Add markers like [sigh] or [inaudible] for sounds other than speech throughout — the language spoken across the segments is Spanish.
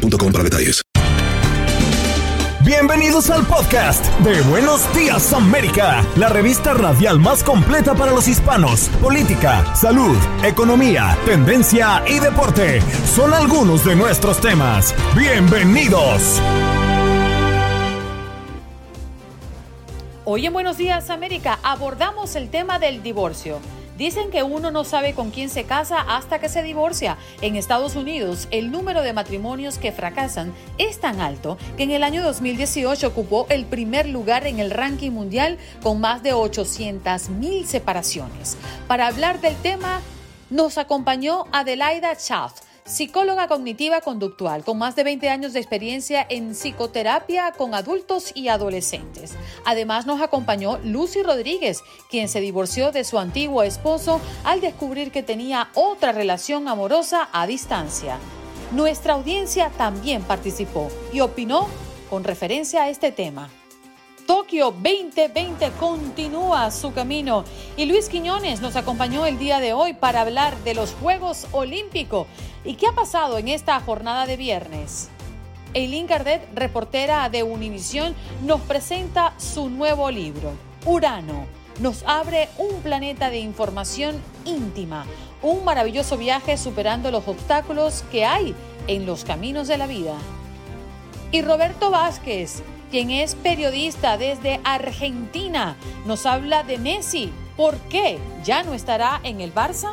para detalles. Bienvenidos al podcast de Buenos Días América, la revista radial más completa para los hispanos. Política, salud, economía, tendencia y deporte son algunos de nuestros temas. Bienvenidos. Hoy en Buenos Días América abordamos el tema del divorcio. Dicen que uno no sabe con quién se casa hasta que se divorcia. En Estados Unidos, el número de matrimonios que fracasan es tan alto que en el año 2018 ocupó el primer lugar en el ranking mundial con más de 800 mil separaciones. Para hablar del tema, nos acompañó Adelaida Schaft psicóloga cognitiva conductual con más de 20 años de experiencia en psicoterapia con adultos y adolescentes. Además nos acompañó Lucy Rodríguez, quien se divorció de su antiguo esposo al descubrir que tenía otra relación amorosa a distancia. Nuestra audiencia también participó y opinó con referencia a este tema. Tokio 2020 continúa su camino y Luis Quiñones nos acompañó el día de hoy para hablar de los Juegos Olímpicos y qué ha pasado en esta jornada de viernes. Eileen Cardet, reportera de Univisión, nos presenta su nuevo libro, Urano. Nos abre un planeta de información íntima, un maravilloso viaje superando los obstáculos que hay en los caminos de la vida. Y Roberto Vázquez, quien es periodista desde Argentina, nos habla de Messi. ¿Por qué ya no estará en el Barça?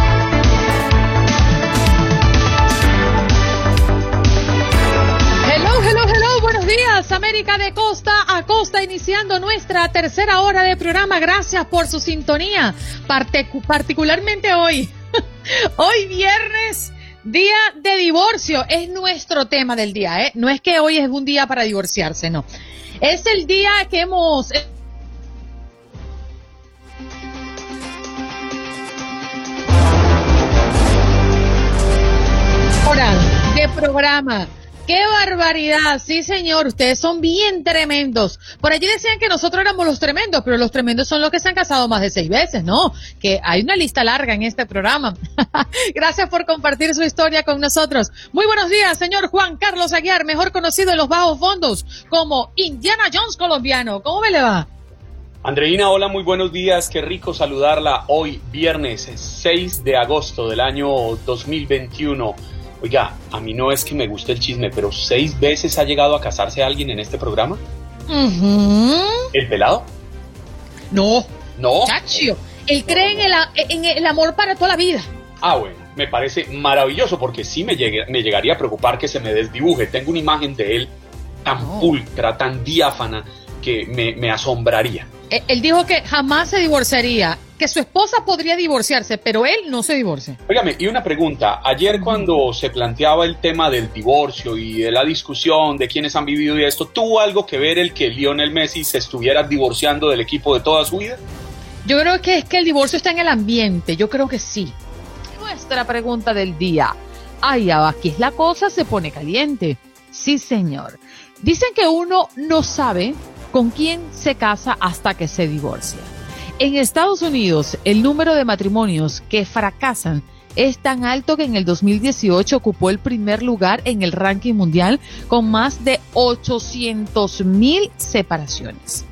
Días América de costa a costa iniciando nuestra tercera hora de programa. Gracias por su sintonía, particularmente hoy. [laughs] hoy viernes Día de divorcio es nuestro tema del día, ¿eh? No es que hoy es un día para divorciarse, no. Es el día que hemos... Oral de programa ¡Qué barbaridad! Sí, señor, ustedes son bien tremendos. Por allí decían que nosotros éramos los tremendos, pero los tremendos son los que se han casado más de seis veces, ¿no? Que hay una lista larga en este programa. [laughs] Gracias por compartir su historia con nosotros. Muy buenos días, señor Juan Carlos Aguiar, mejor conocido en los bajos fondos como Indiana Jones colombiano. ¿Cómo me le va? Andreina, hola, muy buenos días. Qué rico saludarla hoy, viernes 6 de agosto del año 2021. Oiga, a mí no es que me guste el chisme, pero seis veces ha llegado a casarse alguien en este programa. ¿El pelado? No. No. Chacho. Él cree en el, amor para toda la vida. Ah, bueno, me parece maravilloso porque sí me, me llegaría a preocupar que se me desdibuje. Tengo una imagen de él tan pulcra, tan diáfana, que me, me asombraría. Él dijo que jamás se divorciaría que su esposa podría divorciarse, pero él no se divorcia. Óigame, y una pregunta. Ayer cuando se planteaba el tema del divorcio y de la discusión de quienes han vivido y esto, ¿tuvo algo que ver el que Lionel Messi se estuviera divorciando del equipo de toda su vida? Yo creo que es que el divorcio está en el ambiente, yo creo que sí. Nuestra pregunta del día. Ay, aquí es la cosa, se pone caliente. Sí, señor. Dicen que uno no sabe con quién se casa hasta que se divorcia. En Estados Unidos, el número de matrimonios que fracasan es tan alto que en el 2018 ocupó el primer lugar en el ranking mundial con más de 800 mil separaciones.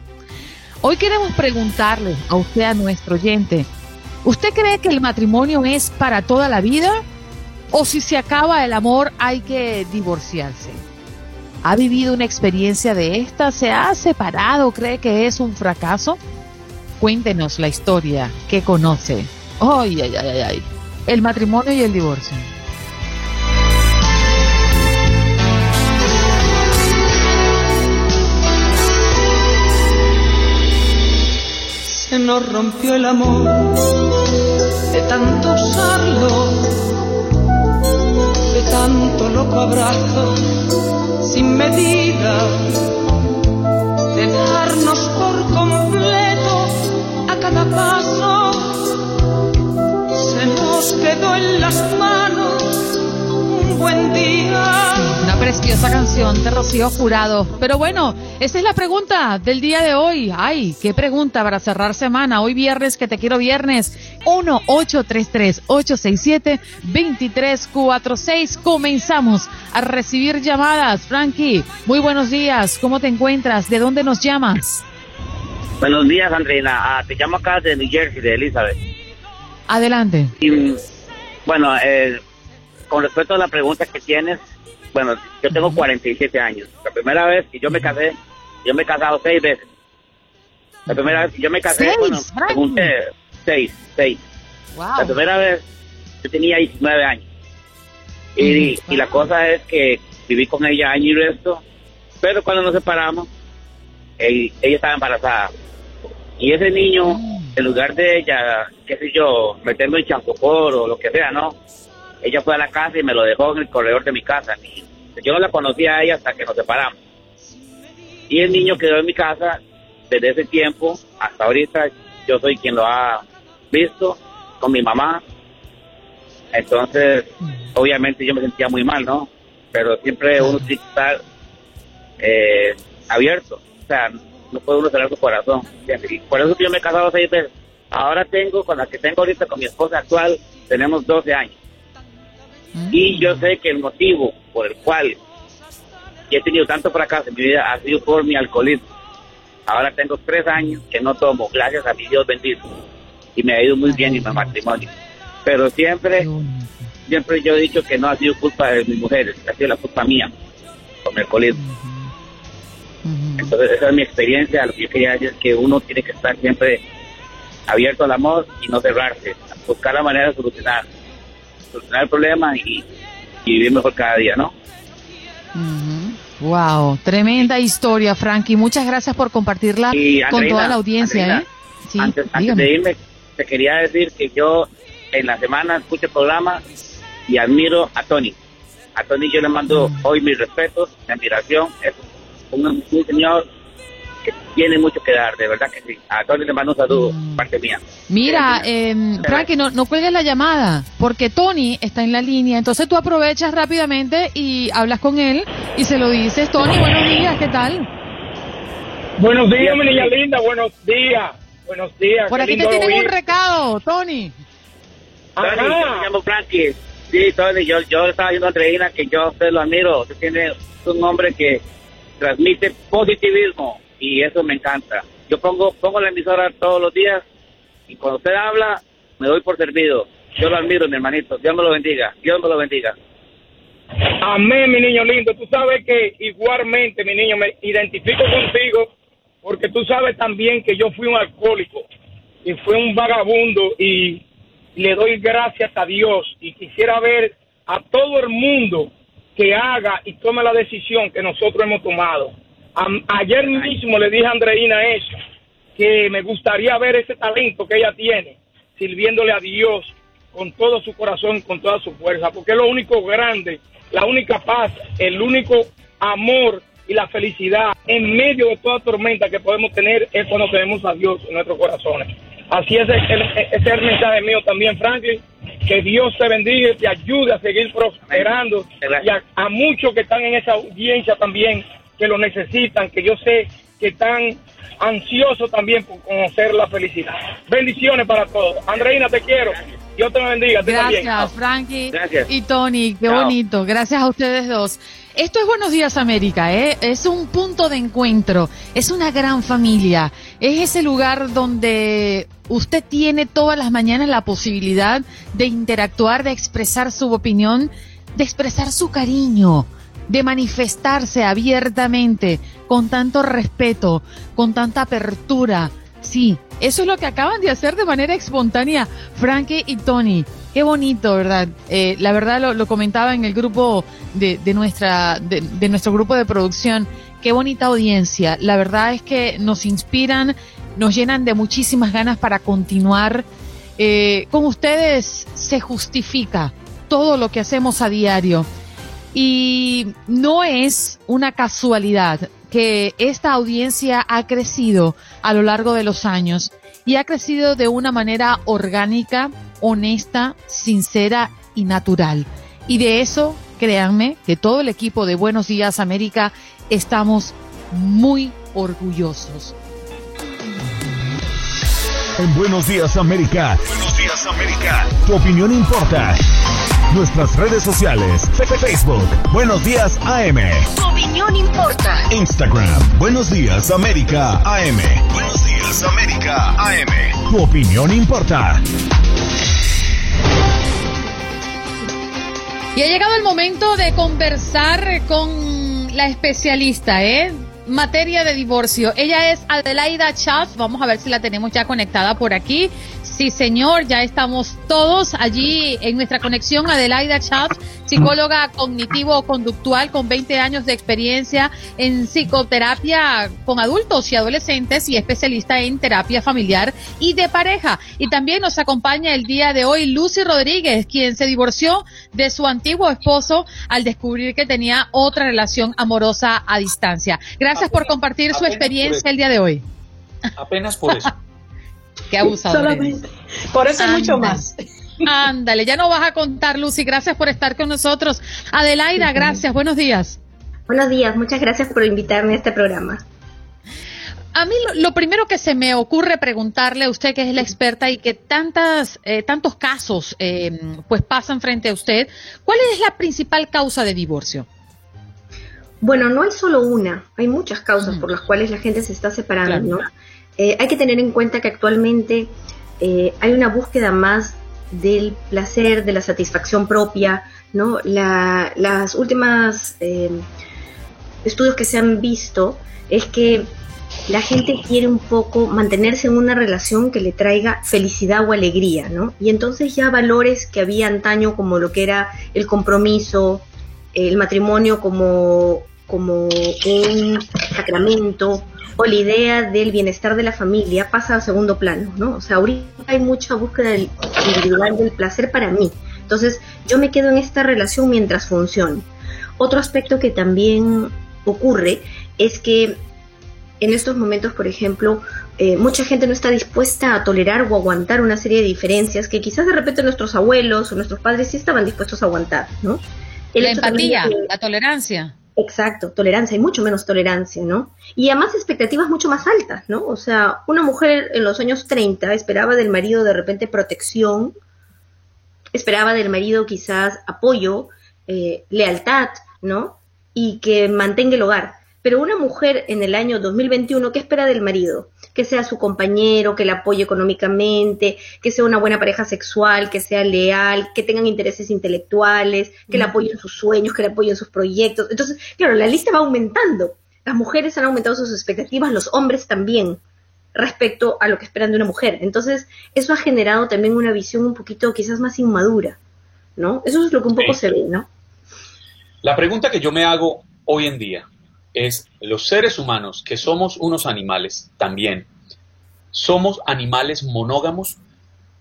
Hoy queremos preguntarle a usted, a nuestro oyente, ¿usted cree que el matrimonio es para toda la vida? ¿O si se acaba el amor hay que divorciarse? ¿Ha vivido una experiencia de esta? ¿Se ha separado? ¿Cree que es un fracaso? Cuéntenos la historia que conoce. Ay, ay, ay, ay. El matrimonio y el divorcio. Se nos rompió el amor de tanto usarlo, de tanto loco abrazo sin medida, de darnos por completo cada paso. Se nos quedó en las manos un buen día. Una preciosa canción de Rocío Jurado. Pero bueno, esa es la pregunta del día de hoy. Ay, qué pregunta para cerrar semana. Hoy viernes, que te quiero viernes. 1-833-867-2346. Comenzamos a recibir llamadas. Frankie, muy buenos días. ¿Cómo te encuentras? ¿De dónde nos llamas? Buenos días, Andreina. Ah, te llamo acá de New Jersey, de Elizabeth. Adelante. Y, bueno, eh, con respecto a la pregunta que tienes, bueno, yo tengo 47 años. La primera vez que yo me casé, yo me he casado seis veces. La primera vez que yo me casé, ¿Seis, bueno, pregunté, seis, seis. La primera vez yo tenía 19 años. Y, Ujú. y la cosa es que viví con ella año y resto, pero cuando nos separamos, ella, estaba embarazada. Y ese niño, en lugar de ella, qué sé yo, meterme en champocor o lo que sea, ¿no? Ella fue a la casa y me lo dejó en el corredor de mi casa. Yo no la conocía a ella hasta que nos separamos. Y el niño quedó en mi casa desde ese tiempo hasta ahorita. Yo soy quien lo ha visto con mi mamá. Entonces, obviamente yo me sentía muy mal, ¿no? Pero siempre uno tiene que estar eh, abierto. Sea, no puede uno cerrar su corazón. ¿entiendes? Y por eso que yo me he casado seis veces. Ahora tengo, con la que tengo ahorita, con mi esposa actual, tenemos 12 años. Y yo sé que el motivo por el cual he tenido tanto fracaso en mi vida ha sido por mi alcoholismo. Ahora tengo tres años que no tomo, gracias a mi Dios bendito. Y me ha ido muy bien en mi matrimonio. Pero siempre, siempre yo he dicho que no ha sido culpa de mis mujeres, ha sido la culpa mía, por mi alcoholismo. Entonces esa es mi experiencia, lo que yo quería decir es que uno tiene que estar siempre abierto al amor y no cerrarse, buscar la manera de solucionar, solucionar el problema y, y vivir mejor cada día, ¿no? Ujú. Wow, tremenda historia, Frankie. Muchas gracias por compartirla Y, con toda la audiencia, Andreina, ¿eh? Sí, antes, de irme, te quería decir que yo en la semana escucho el programa y admiro a Tony. A Tony yo le mando Mm. hoy mis respetos, mi admiración. Es un, un señor que tiene mucho que dar, de verdad que sí. A Tony le mando un saludo, Mm. parte mía. Mira, Eh, eh, Frankie, no, no cuelgues la llamada, porque Tony está en la línea. Entonces tú aprovechas rápidamente y hablas con él y se lo dices. Tony, buenos días, ¿qué tal? Buenos días, mi niña linda, buenos días. Buenos días. Por aquí te tienen un recado, Tony. Tony, yo me llamo Frankie. Sí, Tony, yo, yo estaba diciendo a Andreina que yo a usted lo admiro. Usted tiene es un hombre que transmite positivismo y eso me encanta. Yo pongo, pongo la emisora todos los días y cuando usted habla me doy por servido. Yo lo admiro, mi hermanito. Dios me lo bendiga. Dios me lo bendiga. Amén, mi niño lindo. Tú sabes que igualmente, mi niño, me identifico contigo porque tú sabes también que yo fui un alcohólico y fui un vagabundo y le doy gracias a Dios y quisiera ver a todo el mundo que haga y tome la decisión que nosotros hemos tomado. Ayer mismo le dije a Andreina eso, que me gustaría ver ese talento que ella tiene, sirviéndole a Dios con todo su corazón con toda su fuerza, porque es lo único grande, la única paz, el único amor y la felicidad en medio de toda tormenta que podemos tener es cuando tenemos a Dios en nuestros corazones. Así es, ese es el mensaje mío también, Franklin. Que Dios te bendiga y te ayude a seguir prosperando. Y a, a muchos que están en esa audiencia también, que lo necesitan, que yo sé que están ansiosos también por conocer la felicidad. Bendiciones para todos. Andreina, te quiero. Dios te bendiga. también. Gracias, Frankie Gracias. y Tony. Qué Chao. bonito. Gracias a ustedes dos. Esto es Buenos Días América, ¿eh? Es un punto de encuentro. Es una gran familia. Es ese lugar donde usted tiene todas las mañanas la posibilidad de interactuar, de expresar su opinión, de expresar su cariño. de manifestarse abiertamente, con tanto respeto, con tanta apertura. Sí, eso es lo que acaban de hacer de manera espontánea Frankie y Tony. Qué bonito, ¿verdad? Eh, la verdad lo, comentaba en el grupo de, nuestra, de, nuestro grupo de producción. Qué bonita audiencia. La verdad es que nos inspiran, nos llenan de muchísimas ganas para continuar. Eh, con ustedes se justifica todo lo que hacemos a diario. Y no es una casualidad que esta audiencia ha crecido a lo largo de los años y ha crecido de una manera orgánica, honesta, sincera y natural. Y de eso, créanme, que todo el equipo de Buenos Días América estamos muy orgullosos. En Buenos Días América. Buenos Días América. Tu opinión importa. Nuestras redes sociales. Facebook. Buenos Días AM. Tu opinión importa. Instagram. Buenos Días América AM. Buenos Días América AM. Tu opinión importa. Y ha llegado el momento de conversar con la especialista, ¿eh? Materia de divorcio. Ella es Adelaida Chaff. Vamos a ver si la tenemos ya conectada por aquí. Sí, señor, ya estamos todos allí en nuestra conexión. Adelaida Chaff, psicóloga cognitivo-conductual con 20 años de experiencia en psicoterapia con adultos y adolescentes y especialista en terapia familiar y de pareja. Y también nos acompaña el día de hoy Lucy Rodríguez, quien se divorció de su antiguo esposo al descubrir que tenía otra relación amorosa a distancia. Gracias por compartir su experiencia el día de hoy. Apenas por eso. [laughs] Qué. Solamente. Por eso hay mucho más. Ándale, ya no vas a contar, Lucy. Gracias por estar con nosotros. Adelaida, gracias. Buenos días. Buenos días, muchas gracias por invitarme a este programa. A mí lo, primero que se me ocurre preguntarle a usted, que es la experta y que tantas, eh, tantos casos eh, pues pasan frente a usted, ¿cuál es la principal causa de divorcio? Bueno, no hay solo una, hay muchas causas mm. por las cuales la gente se está separando, ¿no? Eh, hay que tener en cuenta que actualmente eh, hay una búsqueda más del placer, de la satisfacción propia, ¿no? las últimas eh, estudios que se han visto es que la gente quiere un poco mantenerse en una relación que le traiga felicidad o alegría, ¿no? Y entonces ya valores que había antaño como lo que era el compromiso, el matrimonio como, como un sacramento, o la idea del bienestar de la familia pasa a segundo plano, ¿no? O sea, ahorita hay mucha búsqueda individual del placer para mí. Entonces, yo me quedo en esta relación mientras funcione. Otro aspecto que también ocurre es que en estos momentos, por ejemplo, eh, mucha gente no está dispuesta a tolerar o aguantar una serie de diferencias que quizás de repente nuestros abuelos o nuestros padres sí estaban dispuestos a aguantar, ¿no? la empatía, la tolerancia. Exacto, tolerancia, hay mucho menos tolerancia, ¿no? Y además expectativas mucho más altas, ¿no? O sea, una mujer en los años 30 esperaba del marido de repente protección, esperaba del marido quizás apoyo, eh, lealtad, ¿no? Y que mantenga el hogar. Pero una mujer en el año 2021, ¿qué espera del marido? Que sea su compañero, que la apoye económicamente, que sea una buena pareja sexual, que sea leal, que tengan intereses intelectuales, que la apoye en sus sueños, que la apoye en sus proyectos. Entonces, claro, la lista va aumentando. Las mujeres han aumentado sus expectativas, los hombres también, respecto a lo que esperan de una mujer. Entonces, eso ha generado también una visión un poquito quizás más inmadura, ¿no? Eso es lo que un poco se ve, ¿no? La pregunta que yo me hago hoy en día, es los seres humanos, que somos unos animales también, somos animales monógamos.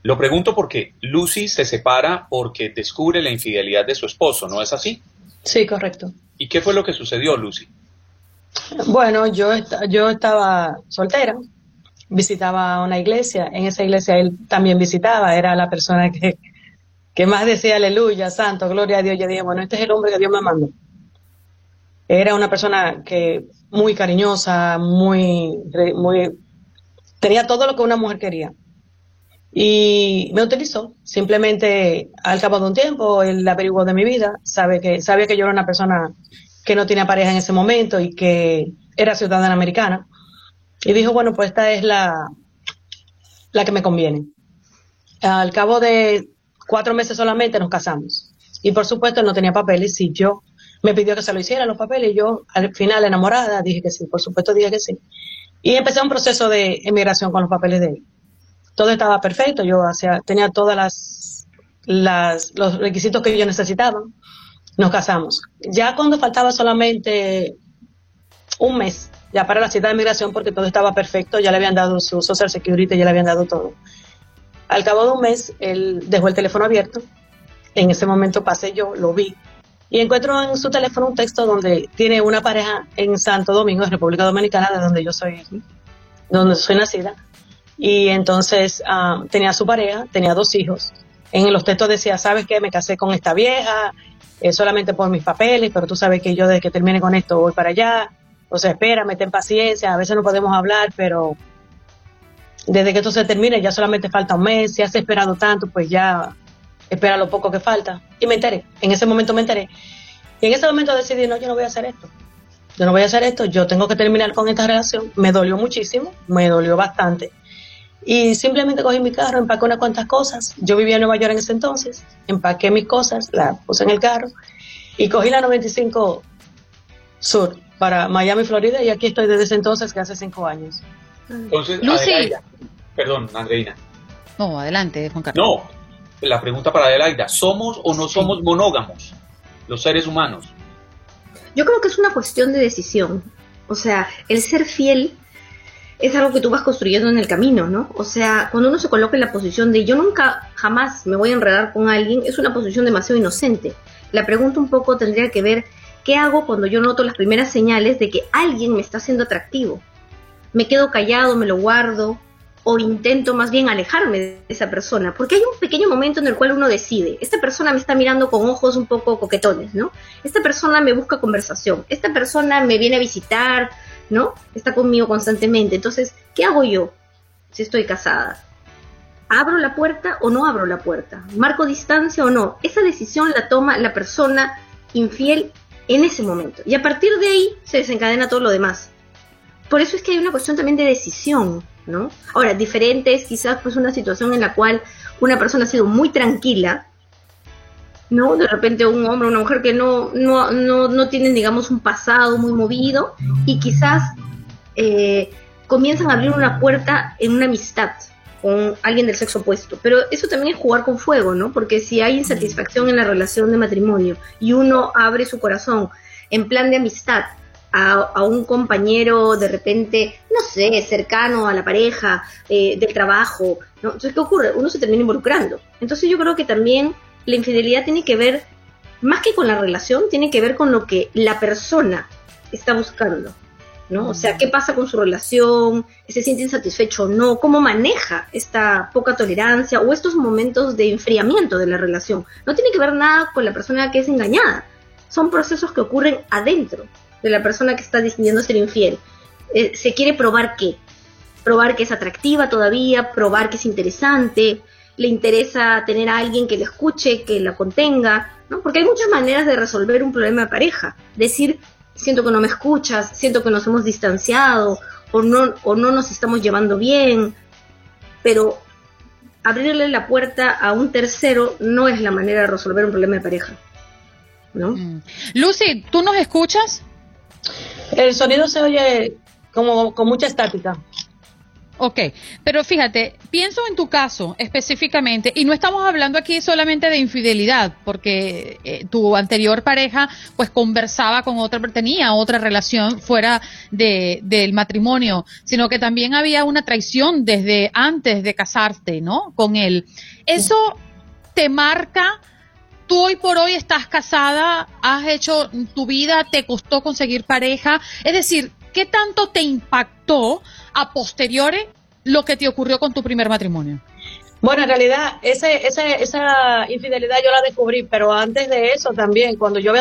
Lo pregunto porque Lucy se separa porque descubre la infidelidad de su esposo, ¿no es así? Sí, correcto. ¿Y qué fue lo que sucedió, Lucy? Bueno, yo, yo estaba soltera, visitaba una iglesia, en esa iglesia él también visitaba, era la persona que, que más decía aleluya, santo, gloria a Dios. Yo dije, bueno, este es el hombre que Dios me mandó. Era una persona que muy cariñosa, muy, muy, tenía todo lo que una mujer quería. Y me utilizó. Simplemente al cabo de un tiempo, él averiguó de mi vida, sabe que, sabía que yo era una persona que no tenía pareja en ese momento y que era ciudadana americana. Y dijo, bueno, pues esta es la, la que me conviene. Al cabo de cuatro meses solamente nos casamos. Y por supuesto no tenía papeles y yo Me pidió que se lo hiciera los papeles y yo al final enamorada dije que sí, por supuesto dije que sí. Y empecé un proceso de emigración con los papeles de él. Todo estaba perfecto, yo hacía, tenía todas las, las, los requisitos que yo necesitaba. Nos casamos. Ya cuando faltaba solamente un mes, ya para la cita de migración, porque todo estaba perfecto, ya le habían dado su Social Security, ya le habían dado todo. Al cabo de un mes, él dejó el teléfono abierto. En ese momento pasé yo, lo vi. Y encuentro en su teléfono un texto donde tiene una pareja en Santo Domingo, en República Dominicana, de donde yo soy, donde soy nacida. Y entonces ah, tenía su pareja, tenía dos hijos. En los textos decía, ¿sabes qué? Me casé con esta vieja, eh, solamente por mis papeles, pero tú sabes que yo desde que termine con esto voy para allá. O sea, espérame, ten paciencia, a veces no podemos hablar, pero desde que esto se termine ya solamente falta un mes, si has esperado tanto, pues ya espera lo poco que falta. Y me enteré, en ese momento me enteré. Y en ese momento decidí, no, yo no voy a hacer esto. Yo no voy a hacer esto, yo tengo que terminar con esta relación. Me dolió muchísimo, me dolió bastante. Y simplemente cogí mi carro, empaqué unas cuantas cosas. Yo vivía en Nueva York en ese entonces, empaqué mis cosas, las puse en el carro y cogí la 95 Sur para Miami, Florida, y aquí estoy desde ese entonces, que hace cinco años. Entonces, Lucy. perdón, Andreina. No, adelante, Juan Carlos. No, la pregunta para Adelaida, ¿somos o no somos monógamos los seres humanos? Yo creo que es una cuestión de decisión. O sea, el ser fiel es algo que tú vas construyendo en el camino, ¿no? O sea, cuando uno se coloca en la posición de yo nunca jamás me voy a enredar con alguien, es una posición demasiado inocente. La pregunta un poco tendría que ver qué hago cuando yo noto las primeras señales de que alguien me está haciendo atractivo. Me quedo callado, me lo guardo, o intento más bien alejarme de esa persona, porque hay un pequeño momento en el cual uno decide, esta persona me está mirando con ojos un poco coquetones, ¿no? Esta persona me busca conversación, esta persona me viene a visitar, ¿no? Está conmigo constantemente. Entonces, ¿qué hago yo si estoy casada? ¿Abro la puerta o no abro la puerta? ¿Marco distancia o no? Esa decisión la toma la persona infiel en ese momento. Y a partir de ahí se desencadena todo lo demás. Por eso es que hay una cuestión también de decisión. ¿No? Ahora, diferente es quizás pues una situación en la cual una persona ha sido muy tranquila, ¿no? De repente un hombre o una mujer que no, no, no, no tienen, digamos, un pasado muy movido y quizás eh, comienzan a abrir una puerta en una amistad con alguien del sexo opuesto. Pero eso también es jugar con fuego, ¿no? Porque si hay insatisfacción en la relación de matrimonio y uno abre su corazón en plan de amistad a, un compañero de repente, no sé, cercano a la pareja, eh, del trabajo. ¿no? Entonces, ¿qué ocurre? Uno se termina involucrando. Entonces yo creo que también la infidelidad tiene que ver, más que con la relación, tiene que ver con lo que la persona está buscando. ¿no? O sea, qué pasa con su relación, se siente insatisfecho o no, cómo maneja esta poca tolerancia o estos momentos de enfriamiento de la relación. No tiene que ver nada con la persona que es engañada, son procesos que ocurren adentro de la persona que está decidiendo ser infiel. Eh, se quiere probar qué. Probar que es atractiva todavía, probar que es interesante, le interesa tener a alguien que le escuche, que la contenga, ¿no? Porque hay muchas maneras de resolver un problema de pareja. Decir, siento que no me escuchas, siento que nos hemos distanciado, o no, o no nos estamos llevando bien, pero abrirle la puerta a un tercero no es la manera de resolver un problema de pareja. ¿no? Mm. Lucy, ¿tú nos escuchas? El sonido se oye como con mucha estática. Ok, pero fíjate, pienso en tu caso específicamente, y no estamos hablando aquí solamente de infidelidad, porque eh, tu anterior pareja pues conversaba con otra, tenía otra relación fuera de, del matrimonio, sino que también había una traición desde antes de casarte, ¿no? Con él. Eso te marca tú hoy por hoy estás casada, has hecho tu vida, te costó conseguir pareja. Es decir, ¿qué tanto te impactó a posteriori lo que te ocurrió con tu primer matrimonio? Bueno, en realidad ese, ese, esa infidelidad yo la descubrí, pero antes de eso también, cuando yo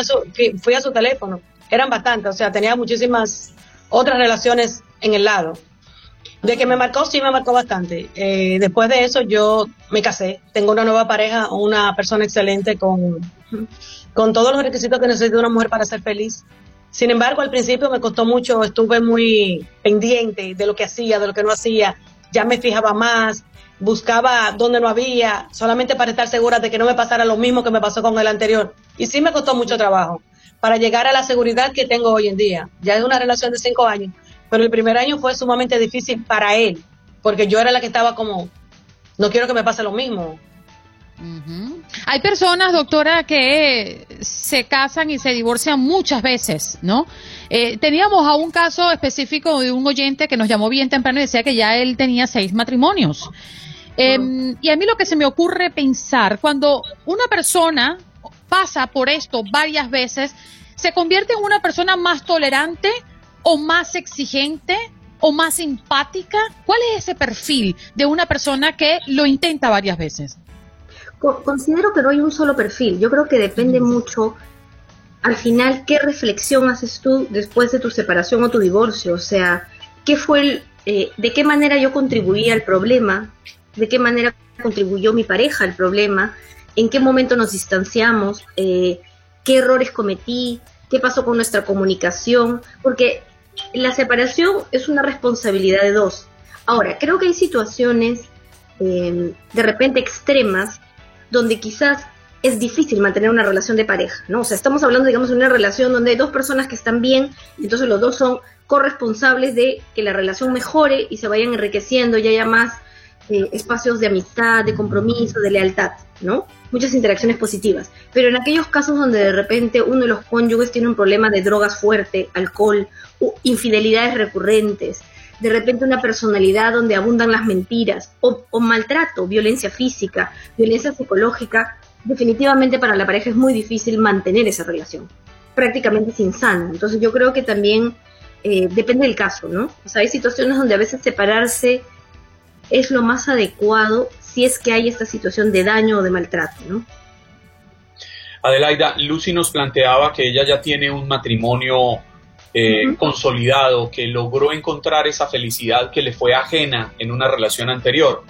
fui a su teléfono, eran bastantes, o sea, tenía muchísimas otras relaciones en el lado. De que me marcó, sí me marcó bastante. Eh, después de eso yo me casé, tengo una nueva pareja, una persona excelente con, con todos los requisitos que necesita una mujer para ser feliz. Sin embargo, al principio me costó mucho, estuve muy pendiente de lo que hacía, de lo que no hacía, ya me fijaba más, buscaba donde no había, solamente para estar segura de que no me pasara lo mismo que me pasó con el anterior. Y sí me costó mucho trabajo. para llegar a la seguridad que tengo hoy en día. Ya es una relación de cinco años, pero el primer año fue sumamente difícil para él, porque yo era la que estaba como, no quiero que me pase lo mismo. Hay personas, doctora, que se casan y se divorcian muchas veces, ¿no? Eh, teníamos a un caso específico de un oyente que nos llamó bien temprano y decía que ya él tenía seis matrimonios. Em, y a mí lo que se me ocurre pensar, cuando una persona pasa por esto varias veces, ¿se convierte en una persona más tolerante o más exigente o más simpática? ¿Cuál es ese perfil de una persona que lo intenta varias veces? Considero que no hay un solo perfil. Yo creo que depende mucho, al final, qué reflexión haces tú después de tu separación o tu divorcio. O sea, qué fue el, eh, de qué manera yo contribuí al problema, de qué manera contribuyó mi pareja al problema, en qué momento nos distanciamos, eh, qué errores cometí, qué pasó con nuestra comunicación, porque la separación es una responsabilidad de dos. Ahora, creo que hay situaciones eh, de repente extremas donde quizás es difícil mantener una relación de pareja, ¿no? O sea, estamos hablando, digamos, de una relación donde hay dos personas que están bien, entonces los dos son corresponsables de que la relación mejore y se vayan enriqueciendo y haya más espacios de amistad, de compromiso, de lealtad, ¿no? Muchas interacciones positivas. Pero en aquellos casos donde de repente uno de los cónyuges tiene un problema de drogas fuerte, alcohol, infidelidades recurrentes, de repente una personalidad donde abundan las mentiras, o, o maltrato, violencia física, violencia psicológica, definitivamente para la pareja es muy difícil mantener esa relación, prácticamente es insano. Entonces yo creo que también eh, depende del caso, ¿no? O sea, hay situaciones donde a veces separarse es lo más adecuado si es que hay esta situación de daño o de maltrato, ¿no? Adelaida, Lucy nos planteaba que ella ya tiene un matrimonio eh, consolidado, que logró encontrar esa felicidad que le fue ajena en una relación anterior.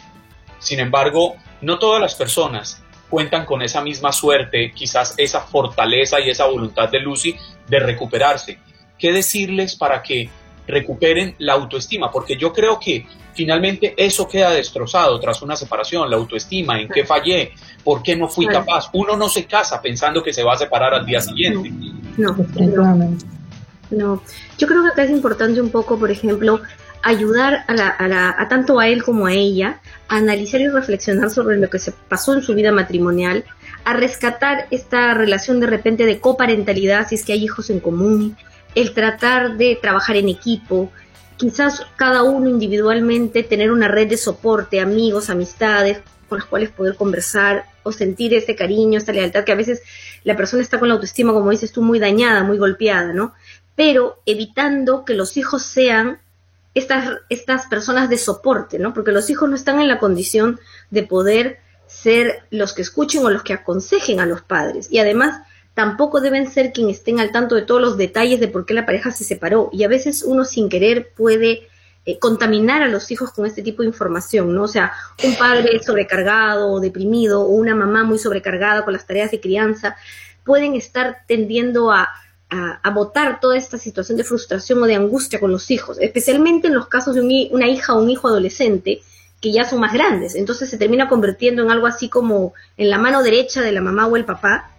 Sin embargo, no todas las personas cuentan con esa misma suerte, quizás esa fortaleza y esa voluntad de Lucy de recuperarse. ¿Qué decirles para que recuperen la autoestima, porque yo creo que finalmente eso queda destrozado tras una separación, la autoestima, en qué fallé, por qué no fui capaz. Uno no se casa pensando que se va a separar al día siguiente. No, no, no. Yo creo que acá es importante un poco, por ejemplo, ayudar a, a tanto a él como a ella a analizar y reflexionar sobre lo que se pasó en su vida matrimonial, a rescatar esta relación de repente de coparentalidad si es que hay hijos en común, el tratar de trabajar en equipo, quizás cada uno individualmente tener una red de soporte, amigos, amistades con las cuales poder conversar o sentir ese cariño, esa lealtad que a veces la persona está con la autoestima, como dices tú, muy dañada, muy golpeada, ¿no? Pero evitando que los hijos sean estas, estas personas de soporte, ¿no? Porque los hijos no están en la condición de poder ser los que escuchen o los que aconsejen a los padres. Y además, tampoco deben ser quienes estén al tanto de todos los detalles de por qué la pareja se separó. Y a veces uno sin querer puede eh, contaminar a los hijos con este tipo de información, ¿no? O sea, un padre sobrecargado o deprimido o una mamá muy sobrecargada con las tareas de crianza pueden estar tendiendo a, a, botar toda esta situación de frustración o de angustia con los hijos, especialmente en los casos de una hija o un hijo adolescente que ya son más grandes. Entonces se termina convirtiendo en algo así como en la mano derecha de la mamá o el papá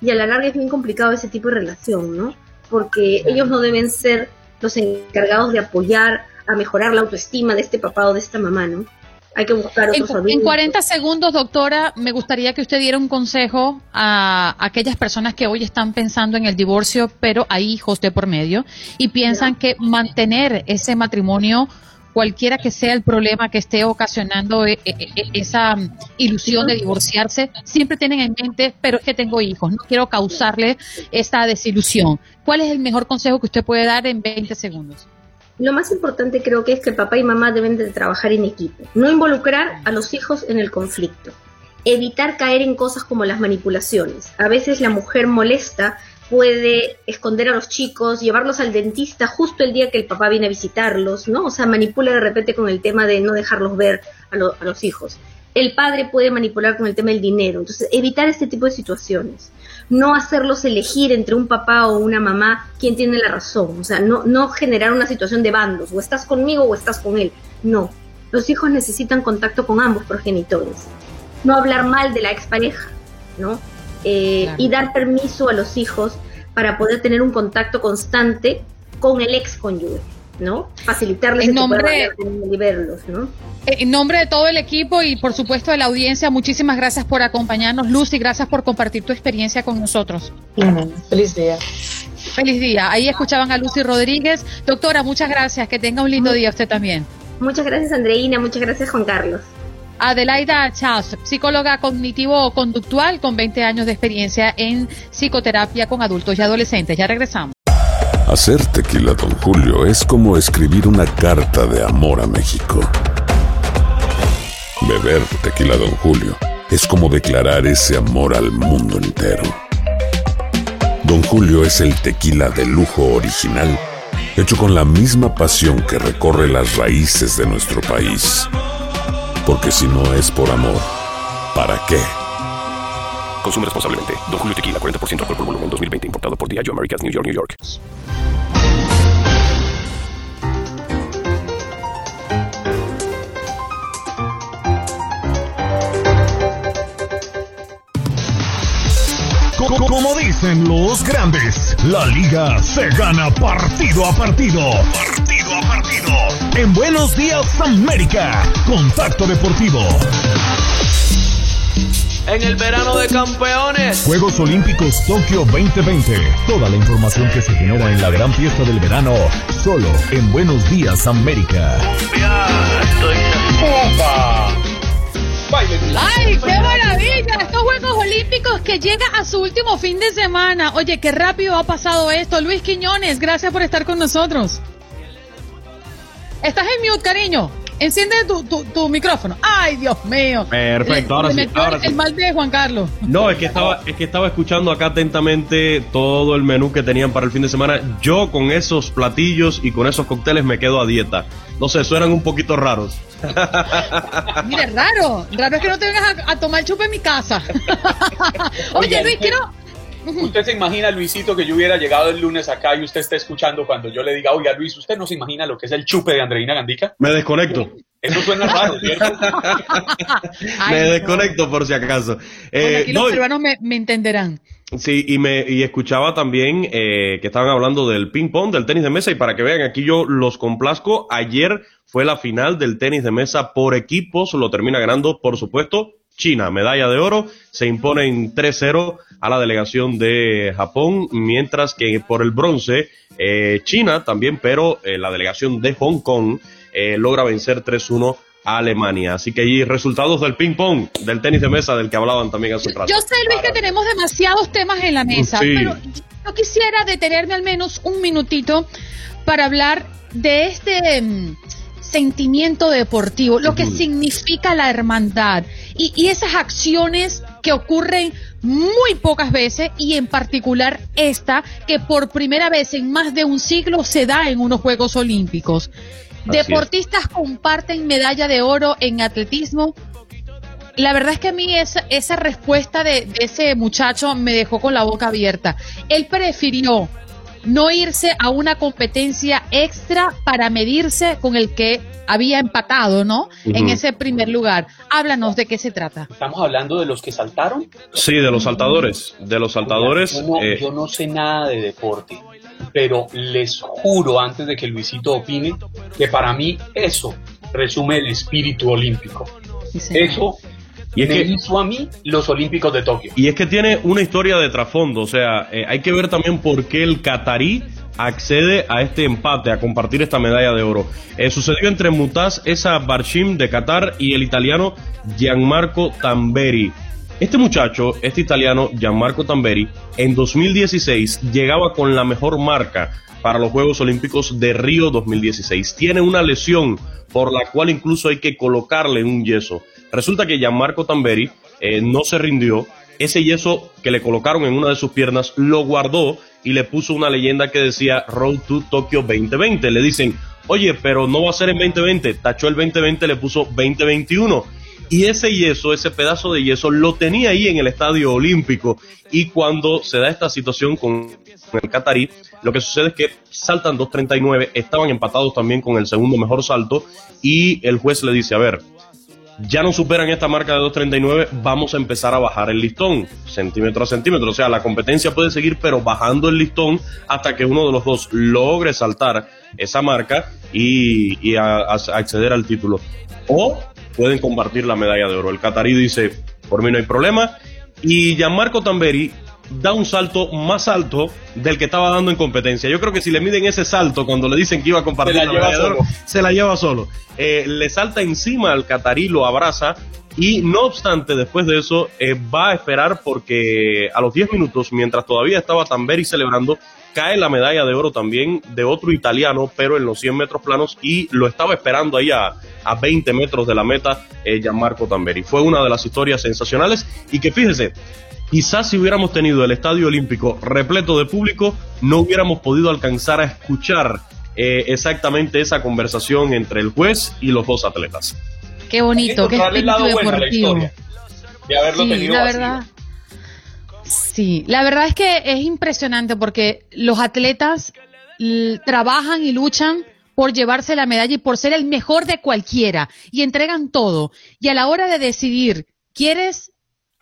y a la larga es bien complicado ese tipo de relación, ¿no? Porque ellos no deben ser los encargados de apoyar a mejorar la autoestima de este papá o de esta mamá, ¿no? Hay que buscar otros en, en 40 segundos, doctora, me gustaría que usted diera un consejo a aquellas personas que hoy están pensando en el divorcio, pero hay hijos de por medio y piensan que mantener ese matrimonio cualquiera que sea el problema que esté ocasionando eh, eh, eh, esa mm, ilusión de divorciarse, siempre tienen en mente, pero es que tengo hijos, no quiero causarle esta desilusión. ¿Cuál es el mejor consejo que usted puede dar en 20 segundos? Lo más importante creo que es que papá y mamá deben de trabajar en equipo, no involucrar a los hijos en el conflicto, evitar caer en cosas como las manipulaciones. A veces la mujer molesta puede esconder a los chicos, llevarlos al dentista justo el día que el papá viene a visitarlos, ¿no? O sea, manipula de repente con el tema de no dejarlos ver a, los hijos. El padre puede manipular con el tema del dinero. Entonces, evitar este tipo de situaciones. No hacerlos elegir entre un papá o una mamá quien tiene la razón. O sea, no, no generar una situación de bandos. O estás conmigo o estás con él. No. Los hijos necesitan contacto con ambos progenitores. No hablar mal de la expareja, ¿no? Eh, y dar permiso a los hijos para poder tener un contacto constante con el ex cónyuge. ¿no? Facilitarles en nombre, y verlos, ¿no? En nombre de todo el equipo y por supuesto de la audiencia, muchísimas gracias por acompañarnos, Lucy, gracias por compartir tu experiencia con nosotros. Feliz día. Feliz día. Ahí escuchaban a Lucy Rodríguez. Doctora, muchas gracias. Que tenga un lindo día usted también. Muchas gracias, Andreina. Muchas gracias, Juan Carlos. Adelaida Charles, psicóloga cognitivo-conductual con 20 años de experiencia en psicoterapia con adultos y adolescentes. Ya regresamos. Hacer tequila, don Julio, es como escribir una carta de amor a México. Beber tequila, don Julio, es como declarar ese amor al mundo entero. Don Julio es el tequila de lujo original, hecho con la misma pasión que recorre las raíces de nuestro país. Porque si no es por amor, ¿para qué? Consume responsablemente. Don Julio Tequila, 40% alcohol por volumen, 2020. Importado por Diageo Americas, New York, New York. Como dicen los grandes, la liga se gana partido a partido. Partido a partido. En Buenos Días América, Contacto Deportivo. En el verano de campeones. Juegos Olímpicos Tokio 2020. Toda la información que se genera en la gran fiesta del verano, solo en Buenos Días América. ¡Ay, qué maravilla! Estos Juegos Olímpicos que llega a su último fin de semana. Oye, qué rápido ha pasado esto. Luis Quiñones, gracias por estar con nosotros. Estás en mute, cariño. Enciende tu, tu, micrófono. Ay, Dios mío. Perfecto, ahora sí. Ahora el mal de Juan Carlos. No, es que estaba, es que estaba escuchando acá atentamente todo el menú que tenían para el fin de semana. Yo con esos platillos y con esos cócteles me quedo a dieta. No sé, suenan un poquito raros. [laughs] Mire, raro. Raro es que no te vengas a, tomar chupe en mi casa. [laughs] Oye, Luis, quiero ¿Usted se imagina, Luisito, que yo hubiera llegado el lunes acá y usted esté escuchando cuando yo le diga, oiga, Luis, ¿usted no se imagina lo que es el chupe de Andreina Gandica? Me desconecto. Eso suena raro, ¿cierto? me desconecto por si acaso. Eh, aquí los peruanos me, entenderán. Sí, y me y escuchaba también eh, que estaban hablando del ping pong, del tenis de mesa, y para que vean, aquí yo los complazco. Ayer fue la final del tenis de mesa por equipos, lo termina ganando, por supuesto, China, medalla de oro, se impone en 3-0 a la delegación de Japón, mientras que por el bronce, eh, China también, pero eh, la delegación de Hong Kong eh, logra vencer 3-1 a Alemania. Así que hay resultados del ping-pong, del tenis de mesa del que hablaban también hace un rato. Yo sé, Luis, que tenemos demasiados temas en la mesa, pero yo quisiera detenerme al menos un minutito para hablar de este mm, sentimiento deportivo, lo que significa la hermandad y, esas acciones que ocurren muy pocas veces y en particular esta que por primera vez en más de un siglo se da en unos Juegos Olímpicos. Deportistas comparten medalla de oro en atletismo. La verdad es que a mí esa, esa respuesta de ese muchacho me dejó con la boca abierta. Él prefirió no irse a una competencia extra para medirse con el que había empatado, ¿no? En ese primer lugar. Háblanos de qué se trata. ¿Estamos hablando de los que saltaron? Sí, de los saltadores. De los saltadores. Eh, yo no, sé nada de deporte, pero les juro antes de que Luisito opine que para mí eso resume el espíritu olímpico. eso y es me que, hizo a mí los Olímpicos de Tokio. Y es que tiene una historia de trasfondo, o sea, eh, hay que ver también por qué el catarí accede a este empate, a compartir esta medalla de oro. Eh, sucedió entre Mutaz Esa Barshim de Qatar y el italiano Gianmarco Tamberi. Este muchacho, este italiano Gianmarco Tamberi, en 2016 llegaba con la mejor marca para los Juegos Olímpicos de Río 2016. Tiene una lesión por la cual incluso hay que colocarle un yeso. Resulta que Gianmarco Tamberi eh, no se rindió. Ese yeso que le colocaron en una de sus piernas lo guardó y le puso una leyenda que decía Road to Tokyo 2020. Le dicen, oye, pero no va a ser en 2020. Tachó el 2020, le puso 2021. Y ese yeso, ese pedazo de yeso, lo tenía ahí en el estadio olímpico. Y cuando se da esta situación con el catarí, lo que sucede es que saltan 2.39, estaban empatados también con el segundo mejor salto. Y el juez le dice, a ver, ya no superan esta marca de 2.39, vamos a empezar a bajar el listón, centímetro a centímetro. O sea, la competencia puede seguir, pero bajando el listón hasta que uno de los dos logre saltar esa marca y, acceder al título. O pueden compartir la medalla de oro. El catarí dice, por mí no hay problema. Y Gianmarco Tamberi da un salto más alto del que estaba dando en competencia. Yo creo que si le miden ese salto cuando le dicen que iba a compartir se la, lleva solo. se la lleva solo. Eh, le salta encima al catarí, lo abraza y no obstante, después de eso, eh, va a esperar porque a los 10 minutos, mientras todavía estaba Tamberi celebrando, cae la medalla de oro también de otro italiano, pero en los 100 metros planos y lo estaba esperando ahí a, 20 metros de la meta, eh, Gianmarco Tamberi. Fue una de las historias sensacionales y que fíjese, quizás si hubiéramos tenido el Estadio Olímpico repleto de público, no hubiéramos podido alcanzar a escuchar eh, exactamente esa conversación entre el juez y los dos atletas. Qué bonito, qué espíritu deportivo. de haberlo sí, la verdad. Sí, la verdad es que es impresionante porque los atletas trabajan y luchan por llevarse la medalla y por ser el mejor de cualquiera y entregan todo. Y a la hora de decidir, ¿quieres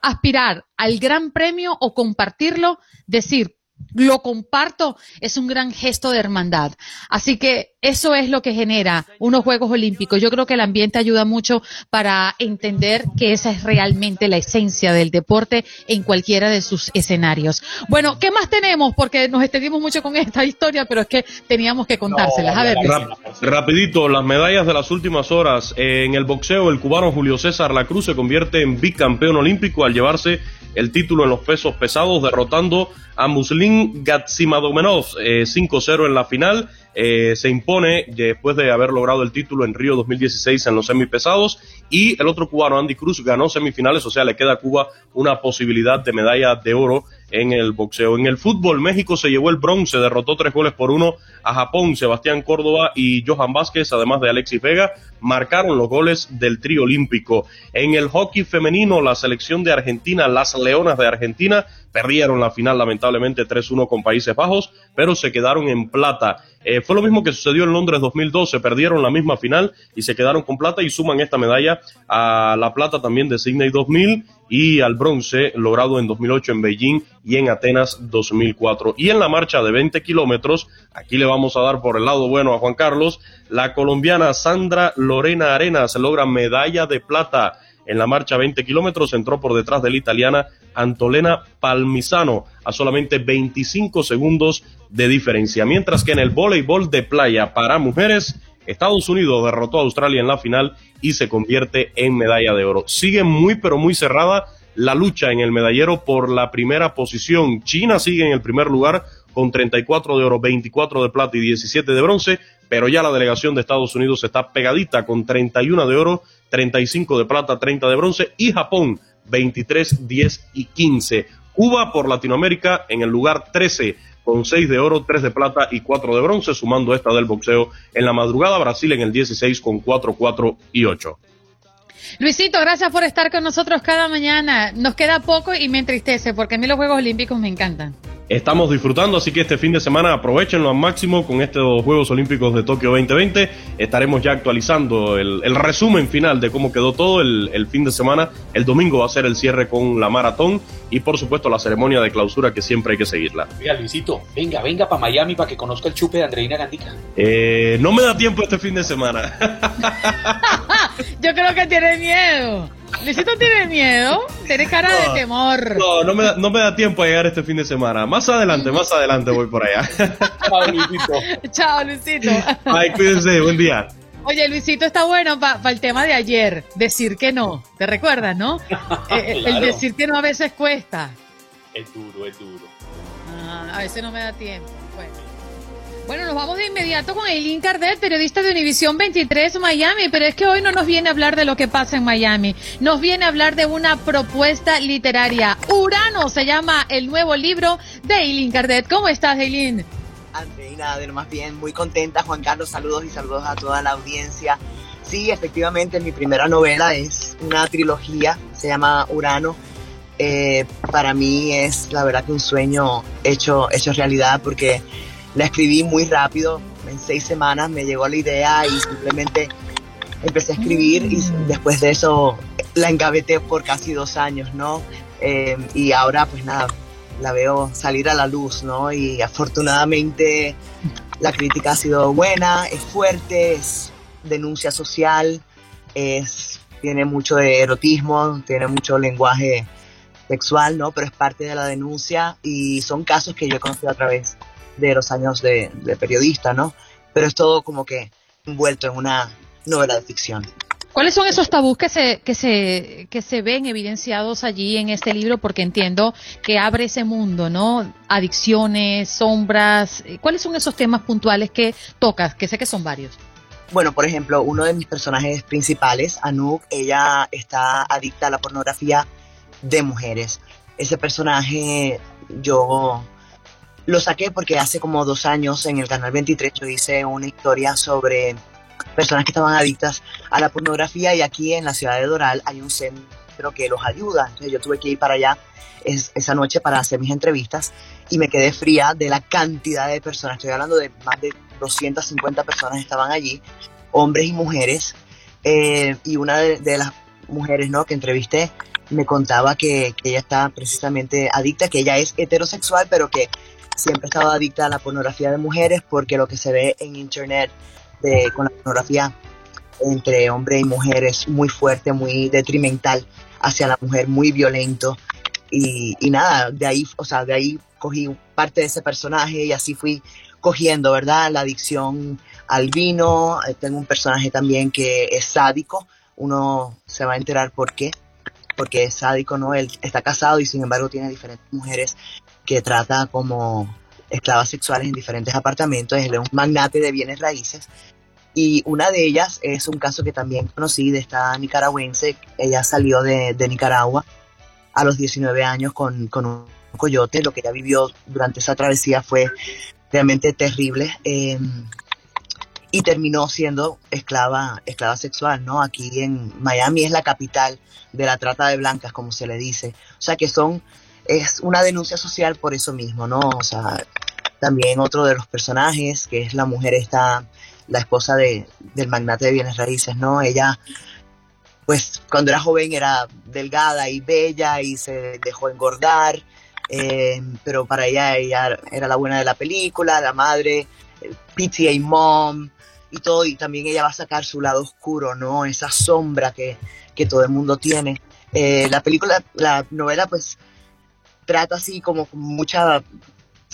aspirar al gran premio o compartirlo? Decir, lo comparto, es un gran gesto de hermandad. Así que eso es lo que genera unos Juegos Olímpicos. Yo creo que el ambiente ayuda mucho para entender que esa es realmente la esencia del deporte en cualquiera de sus escenarios. Bueno, ¿qué más tenemos? Porque nos extendimos mucho con esta historia, pero es que teníamos que contárselas. A ver, rapidito, las medallas de las últimas horas. En el boxeo, el cubano Julio César La Cruz se convierte en bicampeón olímpico al llevarse el título en los pesos pesados, derrotando a Muslin Gatsimadomenov 5-0 eh, en la final. Eh, se impone después de haber logrado el título en Río 2016 en los semipesados y el otro cubano Andy Cruz ganó semifinales, o sea, le queda a Cuba una posibilidad de medalla de oro en el boxeo. En el fútbol, México se llevó el bronce, derrotó tres goles por uno a Japón. Sebastián Córdoba y Johan Vázquez, además de Alexis Vega, marcaron los goles del trío olímpico. En el hockey femenino, la selección de Argentina, las Leonas de Argentina, perdieron la final lamentablemente 3-1 con Países Bajos, pero se quedaron en plata. Eh, fue lo mismo que sucedió en Londres 2012, perdieron la misma final y se quedaron con plata y suman esta medalla a la plata también de Sydney 2000 y al bronce logrado en 2008 en Beijing y en Atenas 2004. Y en la marcha de 20 kilómetros, aquí le vamos a dar por el lado bueno a Juan Carlos, la colombiana Sandra Lorena Arenas logra medalla de plata en la marcha 20 kilómetros, entró por detrás de la italiana Antolena Palmisano a solamente 25 segundos de diferencia. Mientras que en el voleibol de playa para mujeres, Estados Unidos derrotó a Australia en la final y se convierte en medalla de oro. Sigue muy pero muy cerrada la lucha en el medallero por la primera posición. China sigue en el primer lugar con 34 de oro, 24 de plata y 17 de bronce, pero ya la delegación de Estados Unidos está pegadita con 31 de oro, 35 de plata, 30 de bronce y Japón 23, 10 y 15. Cuba por Latinoamérica en el lugar 13 con 6 de oro, 3 de plata y 4 de bronce, sumando esta del boxeo en la madrugada. Brasil en el 16 con 4, 4 y 8. Luisito, gracias por estar con nosotros cada mañana. Nos queda poco y me entristece porque a mí los Juegos Olímpicos me encantan estamos disfrutando, así que este fin de semana aprovechenlo al máximo con estos Juegos Olímpicos de Tokio 2020. Estaremos ya actualizando el, resumen final de cómo quedó todo el, fin de semana. El domingo va a ser el cierre con la maratón y por supuesto la ceremonia de clausura que siempre hay que seguirla. Mira Luisito, venga, venga para Miami para que conozca el chupe de Andreina Gandica. Eh, no me da tiempo este fin de semana. [laughs] Yo creo que tiene miedo. Luisito tiene miedo, tiene cara de temor. No, no me, da, no me da tiempo a llegar este fin de semana. Más adelante, más adelante voy por allá. Chao, Luisito. Chao, Luisito. Ay, cuídense, buen día. Oye, Luisito está bueno para el tema de ayer, decir que no. ¿Te recuerdas, no? [laughs] Eh, el decir que no a veces cuesta. Es duro, es duro. Ah, a veces no me da tiempo. Bueno, nos vamos de inmediato con Eileen Cardet, periodista de Univisión 23 Miami, pero es que hoy no nos viene a hablar de lo que pasa en Miami, nos viene a hablar de una propuesta literaria. Urano se llama el nuevo libro de Eileen Cardet. ¿Cómo estás, Eileen? Andreina, más bien, muy contenta. Juan Carlos, saludos y saludos a toda la audiencia. Sí, efectivamente, mi primera novela es una trilogía, se llama Urano. Eh, para mí es la verdad que un sueño hecho, hecho realidad porque la escribí muy rápido, en seis semanas me llegó la idea y simplemente empecé a escribir y después de eso la engaveté por casi dos años, ¿no? Eh, y ahora pues nada, la veo salir a la luz, ¿no? Y afortunadamente la crítica ha sido buena, es fuerte, es denuncia social, es, tiene mucho de erotismo, tiene mucho lenguaje sexual, ¿no? Pero es parte de la denuncia y son casos que yo he conocido a través de los años de, de periodista, ¿no? Pero es todo como que envuelto en una novela de ficción. ¿Cuáles son esos tabús que se, que se, que se ven evidenciados allí en este libro? Porque entiendo que abre ese mundo, ¿no? Adicciones, sombras. ¿Cuáles son esos temas puntuales que tocas? Que sé que son varios. Bueno, por ejemplo, uno de mis personajes principales, Anouk, ella está adicta a la pornografía de mujeres. Ese personaje yo lo saqué porque hace como dos años en el canal 23 yo hice una historia sobre personas que estaban adictas a la pornografía y aquí en la ciudad de Doral hay un centro que los ayuda. Entonces yo tuve que ir para allá esa noche para hacer mis entrevistas y me quedé fría de la cantidad de personas. Estoy hablando de más de 250 personas estaban allí, hombres y mujeres. Eh, y una de, las mujeres ¿no? que entrevisté me contaba que, que ella está precisamente adicta, que ella es heterosexual, pero que siempre ha estado adicta a la pornografía de mujeres porque lo que se ve en internet con la pornografía entre hombre y mujer es muy fuerte, muy detrimental hacia la mujer, muy violento. Y, nada, de ahí, o sea, de ahí cogí parte de ese personaje y así fui cogiendo, ¿verdad? La adicción al vino. Eh, tengo un personaje también que es sádico. Uno se va a enterar por qué. Porque es sádico, ¿no? Él está casado y sin embargo tiene diferentes mujeres que trata como esclavas sexuales en diferentes apartamentos. Él es un magnate de bienes raíces y una de ellas es un caso que también conocí de esta nicaragüense. Ella salió de, Nicaragua a los 19 años con, un coyote. Lo que ella vivió durante esa travesía fue realmente terrible. Em, y terminó siendo esclava, esclava sexual, ¿no? Aquí en Miami es la capital de la trata de blancas, como se le dice. O sea que son, es una denuncia social por eso mismo, ¿no? O sea, también otro de los personajes, que es la mujer esta la esposa de, del magnate de bienes raíces, ¿no? Ella, pues cuando era joven era delgada y bella y se dejó engordar, eh, pero para ella ella era la buena de la película, la madre, PTA mom y todo, y también ella va a sacar su lado oscuro, ¿no? Esa sombra que, que todo el mundo tiene. Eh, la película, la novela, pues trata así como mucha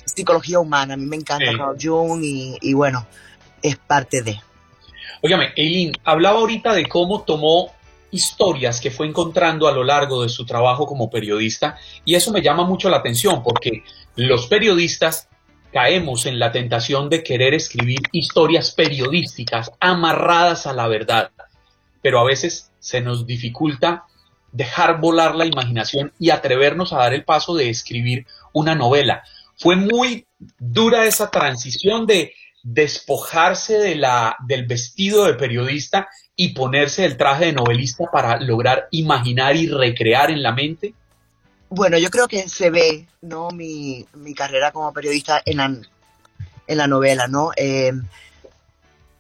psicología humana. A mí me encanta Carl Jung y, y bueno, es parte de. Óigame, Eileen, hablaba ahorita de cómo tomó historias que fue encontrando a lo largo de su trabajo como periodista y eso me llama mucho la atención porque los periodistas caemos en la tentación de querer escribir historias periodísticas amarradas a la verdad, pero a veces se nos dificulta dejar volar la imaginación y atrevernos a dar el paso de escribir una novela. Fue muy dura esa transición de despojarse de la, del vestido de periodista y ponerse el traje de novelista para lograr imaginar y recrear en la mente? Bueno, yo creo que se ve, ¿no? Mi, carrera como periodista en la, en la novela, ¿no? Em,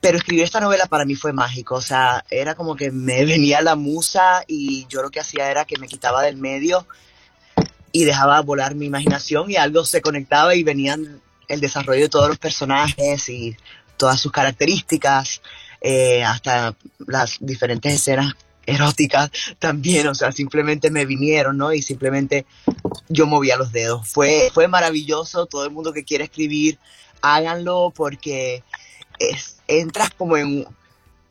pero escribir esta novela para mí fue mágico, o sea, era como que me [laughs] venía la musa y yo lo que hacía era que me quitaba del medio y dejaba volar mi imaginación y algo se conectaba y venían el desarrollo de todos los personajes y todas sus características, eh, hasta las diferentes escenas eróticas [laughs] también, o sea, simplemente me vinieron, ¿no? Y simplemente yo movía los dedos. Fue, fue maravilloso, todo el mundo que quiere escribir, háganlo porque es, entras como en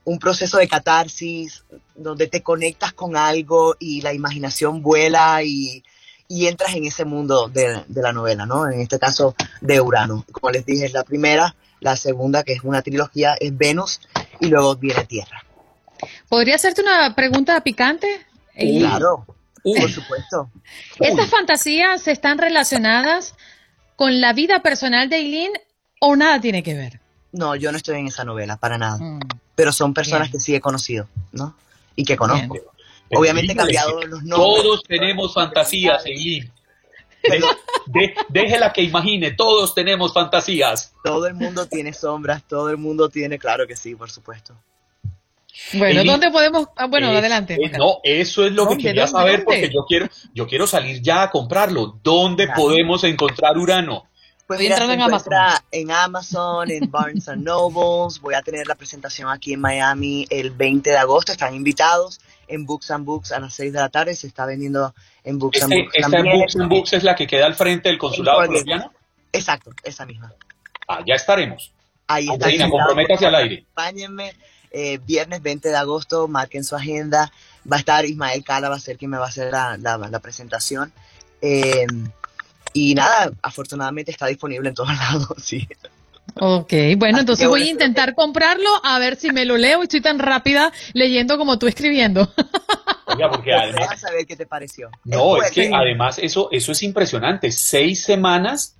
un proceso de catarsis donde te conectas con algo y la imaginación vuela y y entras en ese mundo de, la novela, ¿no? En este caso de Urano. Como les dije, es la primera, la segunda, que es una trilogía, es Venus y luego viene Tierra. ¿Podría hacerte una pregunta picante? Claro, por supuesto. [laughs] ¿Estas fantasías están relacionadas con la vida personal de Eileen o nada tiene que ver? No, yo no estoy en esa novela, para nada. Mm. Pero son personas que sí he conocido, ¿no? Y que conozco. Obviamente cambiado los nombres. Todos tenemos fantasías, Eileen. déjela que imagine, todos tenemos fantasías. Todo el mundo tiene sombras, todo el mundo tiene, claro que sí, por supuesto. Bueno, Eli, ¿dónde podemos? ah, bueno, es- adelante. no, eso es lo que ¿Dónde, quería dónde, saber dónde? porque yo quiero, yo quiero salir ya a comprarlo. ¿Dónde podemos encontrar Urano? Pues Estoy mira, entrando se en Amazon. en Amazon, en Barnes and Nobles. Voy a tener la presentación aquí en Miami el 20 de agosto. Están invitados en Books and Books a las 6 de la tarde. Se está vendiendo en Books and Este, Books esta también. Books and Books es la que queda al frente del consulado En colombiano. Exacto, esa misma. Ah, ya estaremos. Ahí está. Comprométase al aire. Acompáñenme. eh, viernes 20 de agosto, marquen su agenda. Va a estar Ismael Cala, va a ser quien me va a hacer la, la- la presentación. Eh, y nada, afortunadamente está disponible en todos [laughs] lados, sí. Ok, bueno, Así entonces voy a intentar comprarlo a ver si me lo leo y estoy tan rápida leyendo como tú escribiendo. [laughs] Oiga, porque además, Deja saber qué te pareció. no, es que además eso, eso es impresionante. Seis semanas.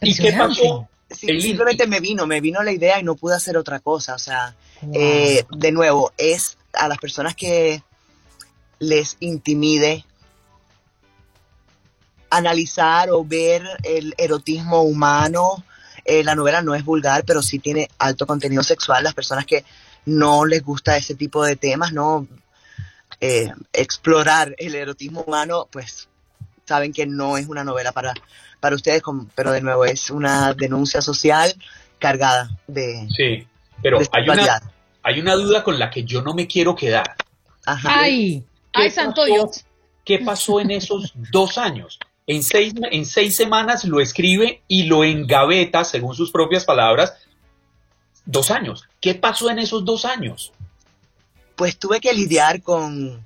¿Y qué pasó? Sí, El- simplemente me vino, me vino la idea y no pude hacer otra cosa. O sea, eh, de nuevo, es a las personas que les intimide analizar o ver el erotismo humano. Eh, la novela no es vulgar, pero sí tiene alto contenido sexual. Las personas que no les gusta ese tipo de temas, no Eh, explorar el erotismo humano, pues saben que no es una novela para, para ustedes, pero de nuevo es una denuncia social cargada de, Sí, pero de hay una, hay una duda con la que yo no me quiero quedar. Ajá. Ay, ¿Qué ay, santo? Dios. ¿Qué pasó en esos dos años? En seis, en seis semanas lo escribe y lo engaveta, según sus propias palabras, dos años. ¿Qué pasó en esos dos años? pues tuve que lidiar con,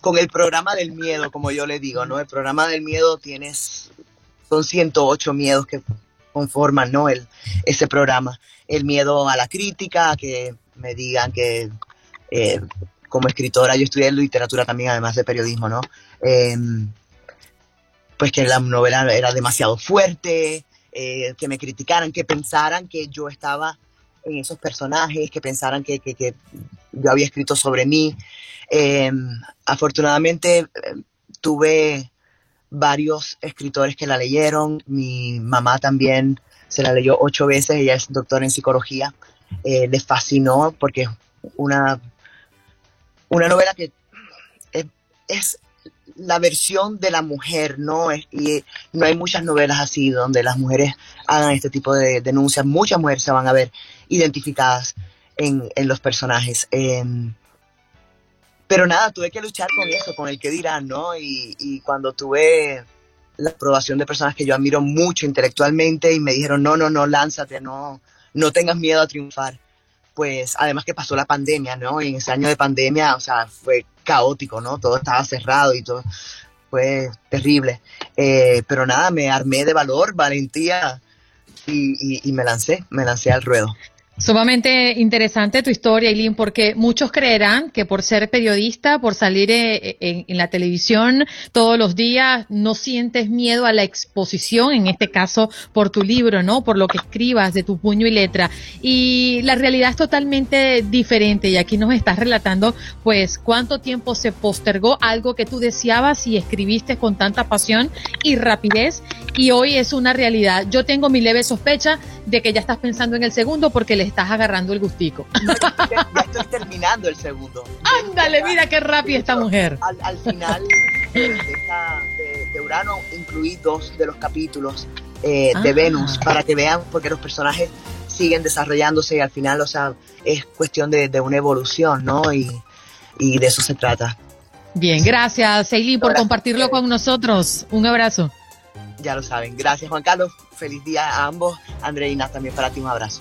con el programa del miedo, como yo le digo, ¿no? El programa del miedo tienes, son 108 miedos que conforman, ¿no? El, ese programa. El miedo a la crítica, a que me digan que eh, como escritora, yo estudié literatura también, además de periodismo, ¿no? Em, pues que la novela era demasiado fuerte, eh, que me criticaran, que pensaran que yo estaba en esos personajes, que pensaran que, que- que yo había escrito sobre mí. Eh, afortunadamente eh, tuve varios escritores que la leyeron, mi mamá también se la leyó ocho veces, ella es doctora en psicología, eh, le fascinó porque es una, una novela que es la versión de la mujer, ¿no? Y no hay muchas novelas así donde las mujeres hagan este tipo de denuncias. Muchas mujeres se van a ver identificadas en, en los personajes. Em, pero nada, tuve que luchar con eso, con el que dirán, ¿no? Y, y cuando tuve la aprobación de personas que yo admiro mucho intelectualmente y me dijeron, no, no, no, lánzate, no, no tengas miedo a triunfar. Pues además que pasó la pandemia, ¿no? Y en ese año de pandemia, o sea, fue caótico, ¿no? Todo estaba cerrado y todo fue terrible. Eh, pero nada, me armé de valor, valentía y, y- y me lancé, me lancé al ruedo. Sumamente interesante tu historia, Eileen, porque muchos creerán que por ser periodista, por salir eh, en, la televisión todos los días, no sientes miedo a la exposición, en este caso por tu libro, ¿no? Por lo que escribas de tu puño y letra. Y la realidad es totalmente diferente y aquí nos estás relatando, pues, cuánto tiempo se postergó algo que tú deseabas y escribiste con tanta pasión y rapidez y hoy es una realidad. Yo tengo mi leve sospecha de que ya estás pensando en el segundo porque le estás agarrando el gustico. [laughs] Ya estoy terminando el segundo. Ándale, mira qué rápida esta mujer. Al, al final de, de esta- de- de Urano incluí dos de los capítulos eh, de Ah. Venus para que vean porque los personajes siguen desarrollándose y al final, o sea, es cuestión de, de una evolución, ¿no? Y, y de eso se trata. Bien, gracias, Eileen, por compartirlo con nosotros. Un abrazo. Ya lo saben. Gracias, Juan Carlos. Feliz día a ambos. Andreina, también para ti un abrazo.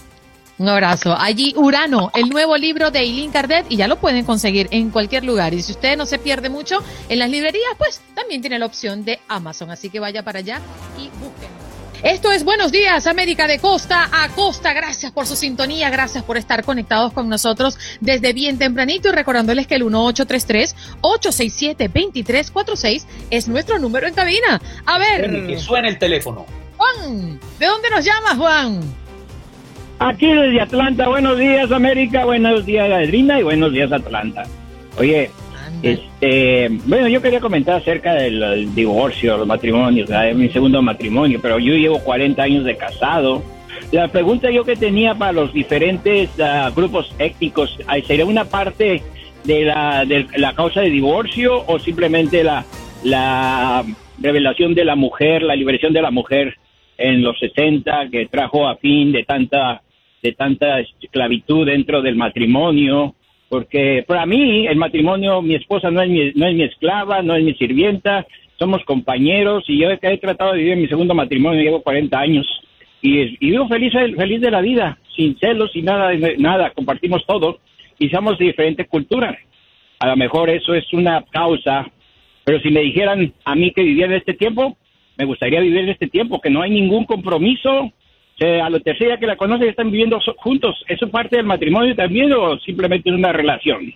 Un abrazo. Allí Urano, el nuevo libro de Eileen Cardet y ya lo pueden conseguir en cualquier lugar. Y si usted no se pierde mucho en las librerías, pues también tiene la opción de Amazon. Así que vaya para allá y busquen. Esto es Buenos Días, América de Costa a Costa. Gracias por su sintonía, gracias por estar conectados con nosotros desde bien tempranito y recordándoles que el 1833-867-2346 es nuestro número en cabina. A ver, Que suene el teléfono. Juan, ¿de dónde nos llamas, Juan? Aquí desde Atlanta, buenos días América, buenos días Adrina y buenos días Atlanta. Oye, este, bueno, yo quería comentar acerca del, del divorcio, los matrimonios, mi segundo matrimonio, pero yo llevo 40 años de casado, la pregunta yo que tenía para los diferentes ah, grupos étnicos, ¿sería una parte de la, de la causa de divorcio o simplemente la, la revelación de la mujer, la liberación de la mujer en los 60 que trajo a fin de tanta de tanta esclavitud dentro del matrimonio, porque para mí el matrimonio, mi esposa no es mi, no es mi esclava, no es mi sirvienta, somos compañeros y yo he tratado de vivir mi segundo matrimonio, llevo 40 años y, vivo feliz, feliz de la vida, sin celos, sin nada, nada, compartimos todo y somos de diferentes culturas. A lo mejor eso es una causa, pero si me dijeran a mí que vivía en este tiempo, me gustaría vivir en este tiempo, que no hay ningún compromiso, a la tercera que la conoce están viviendo juntos. ¿Eso parte del matrimonio también o simplemente es una relación?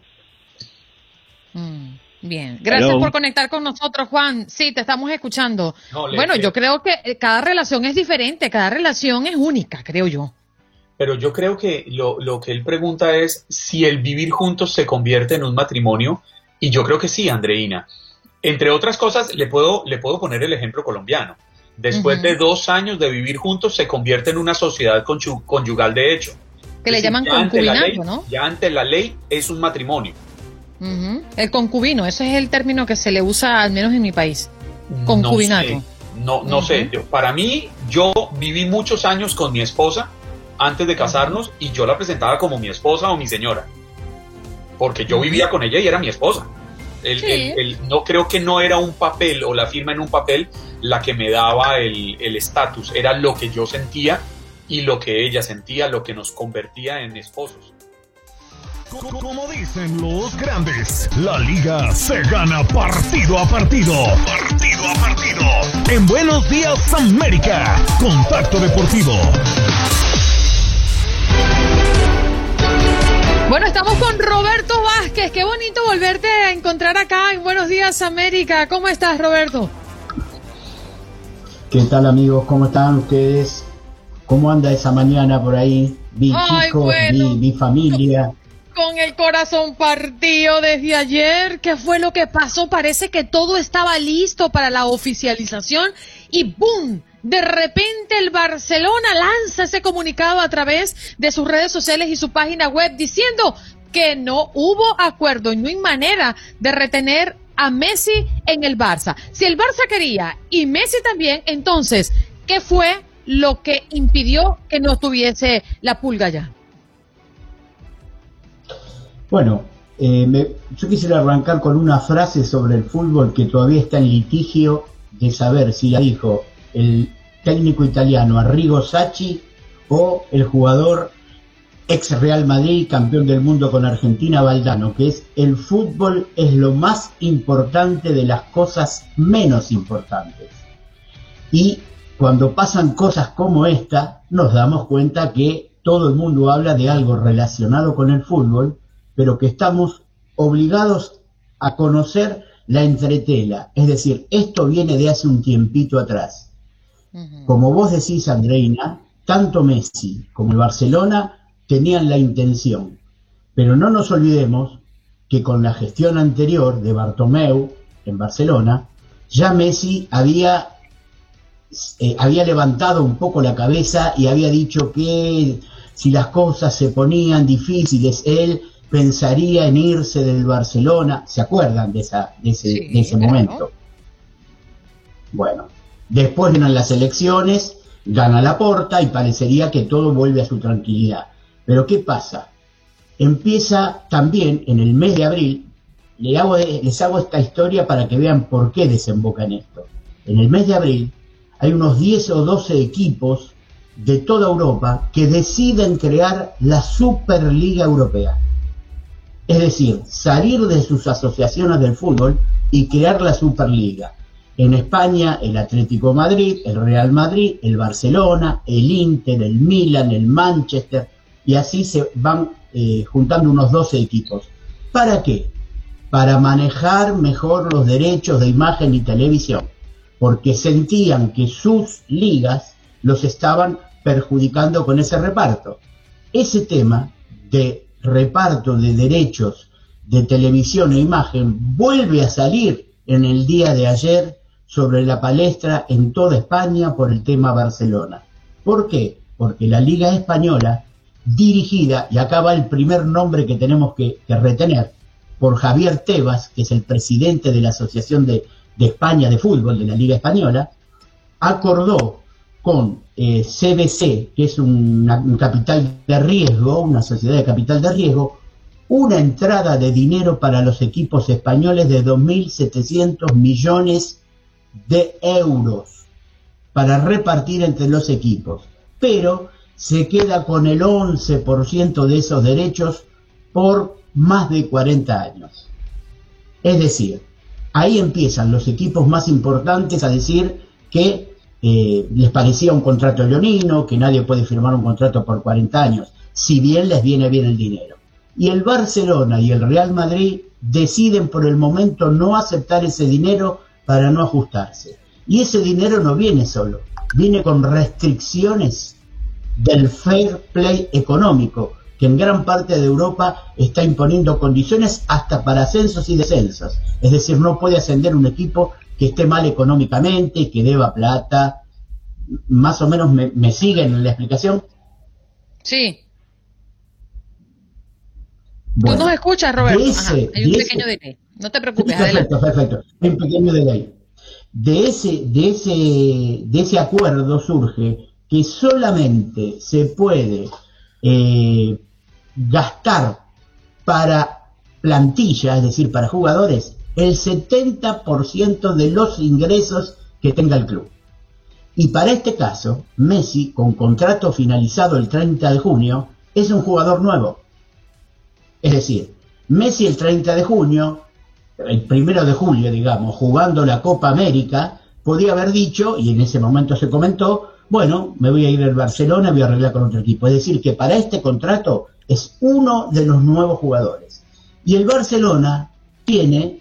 Mm, bien, gracias por conectar con nosotros, Juan. Sí, te estamos escuchando. bueno, yo creo que eh, cada relación es diferente, cada relación es única, creo yo. Pero yo creo que lo, lo que él pregunta es si el vivir juntos se convierte en un matrimonio, y yo creo que sí, Andreina. Entre otras cosas, le puedo, le puedo poner el ejemplo colombiano después de dos años de vivir juntos, se convierte en una sociedad conyugal de hecho. Que le llaman concubinato, ¿no? Ya ante la ley es un matrimonio. El concubino, ese es el término que se le usa al menos en mi país. Concubinato. No sé, no, sé. para mí, yo viví muchos años con mi esposa antes de casarnos y yo la presentaba como mi esposa o mi señora. Porque yo vivía con ella y era mi esposa. no creo que no era un papel o la firma en un papel, la que me daba el estatus, era lo que yo sentía y lo que ella sentía, lo que nos convertía en esposos. Como dicen los grandes, la liga se gana partido a partido. Partido a partido. En Buenos Días América, Contacto Deportivo. Bueno, estamos con Roberto Vázquez. Qué bonito volverte a encontrar acá en Buenos Días América. ¿Cómo estás, Roberto? ¿Qué tal amigos? ¿Cómo están ustedes? ¿Cómo anda esa mañana por ahí? Vi chicos, vi, familia. Con el corazón partido desde ayer. ¿Qué fue lo que pasó? Parece que todo estaba listo para la oficialización y ¡boom! De repente el Barcelona lanza ese comunicado a través de sus redes sociales y su página web diciendo que no hubo acuerdo y no hay manera de retener a Messi en el Barça. Si el Barça quería y Messi también, entonces, ¿qué fue lo que impidió que no tuviese la pulga ya? Bueno, eh, yo quisiera arrancar con una frase sobre el fútbol que todavía está en litigio de saber si la dijo el técnico italiano Arrigo Sacchi o el jugador ex Real Madrid, campeón del mundo con Argentina, Valdano, que es el fútbol es lo más importante de las cosas menos importantes. Y cuando pasan cosas como esta, nos damos cuenta que todo el mundo habla de algo relacionado con el fútbol, pero que estamos obligados a conocer la entretela. Es decir, esto viene de hace un tiempito atrás. Como vos decís, Andreina, tanto Messi como el Barcelona tenían la intención. Pero no nos olvidemos que con la gestión anterior de Bartomeu en Barcelona, ya Messi había, eh, había levantado un poco la cabeza y había dicho que si las cosas se ponían difíciles, él pensaría en irse del Barcelona. ¿Se acuerdan de, esa, de ese, momento? Bueno, después vienen las elecciones, gana la porta y parecería que todo vuelve a su tranquilidad. Pero ¿qué pasa? Empieza también en el mes de abril, les hago, les hago esta historia para que vean por qué desemboca en esto. En el mes de abril hay unos 10 o 12 equipos de toda Europa que deciden crear la Superliga Europea. Es decir, salir de sus asociaciones del fútbol y crear la Superliga. En España, el Atlético Madrid, el Real Madrid, el Barcelona, el Inter, el Milan, el Manchester, y así se van eh, juntando unos 12 equipos. ¿Para qué? Para manejar mejor los derechos de imagen y televisión, porque sentían que sus ligas los estaban perjudicando con ese reparto. Ese tema de reparto de derechos de televisión e imagen vuelve a salir en el día de ayer sobre la palestra en toda España por el tema Barcelona. ¿Por qué? porque la Liga Española, dirigida, y acá va el primer nombre que tenemos que, retener, por Javier Tebas, que es el presidente de la Asociación de, España de Fútbol, de la Liga Española, acordó con CBC, eh, que es un capital de riesgo, una sociedad de capital de riesgo, una entrada de dinero para los equipos españoles de 2.700 millones de euros para repartir entre los equipos, pero se queda con el 11% de esos derechos por más de 40 años. Es decir, ahí empiezan los equipos más importantes a decir que eh, les parecía un contrato leonino, que nadie puede firmar un contrato por 40 años, si bien les viene bien el dinero y el Barcelona y el Real Madrid deciden por el momento no aceptar ese dinero para no ajustarse. Y ese dinero no viene solo, viene con restricciones del fair play económico, que en gran parte de Europa está imponiendo condiciones hasta para ascensos y descensos. Es decir, no puede ascender un equipo que esté mal económicamente, que deba plata. Más o menos me, me siguen en la explicación. Sí, Tú nos escuchas, Roberto. hay un pequeño delay. No te preocupes, perfecto, Perfecto, Hay un pequeño delay. De ese, de, ese, de ese acuerdo surge que solamente se puede eh, gastar para plantilla, es decir, para jugadores, el 70% de los ingresos que tenga el club. Y para este caso, Messi, con contrato finalizado el 30 de junio, es un jugador nuevo. Es decir, Messi el 30 de junio, el primero de julio, digamos, jugando la Copa América, podía haber dicho, y en ese momento se comentó, bueno, me voy a ir al Barcelona, voy a arreglar con otro equipo. Es decir, que para este contrato es uno de los nuevos jugadores. Y el Barcelona tiene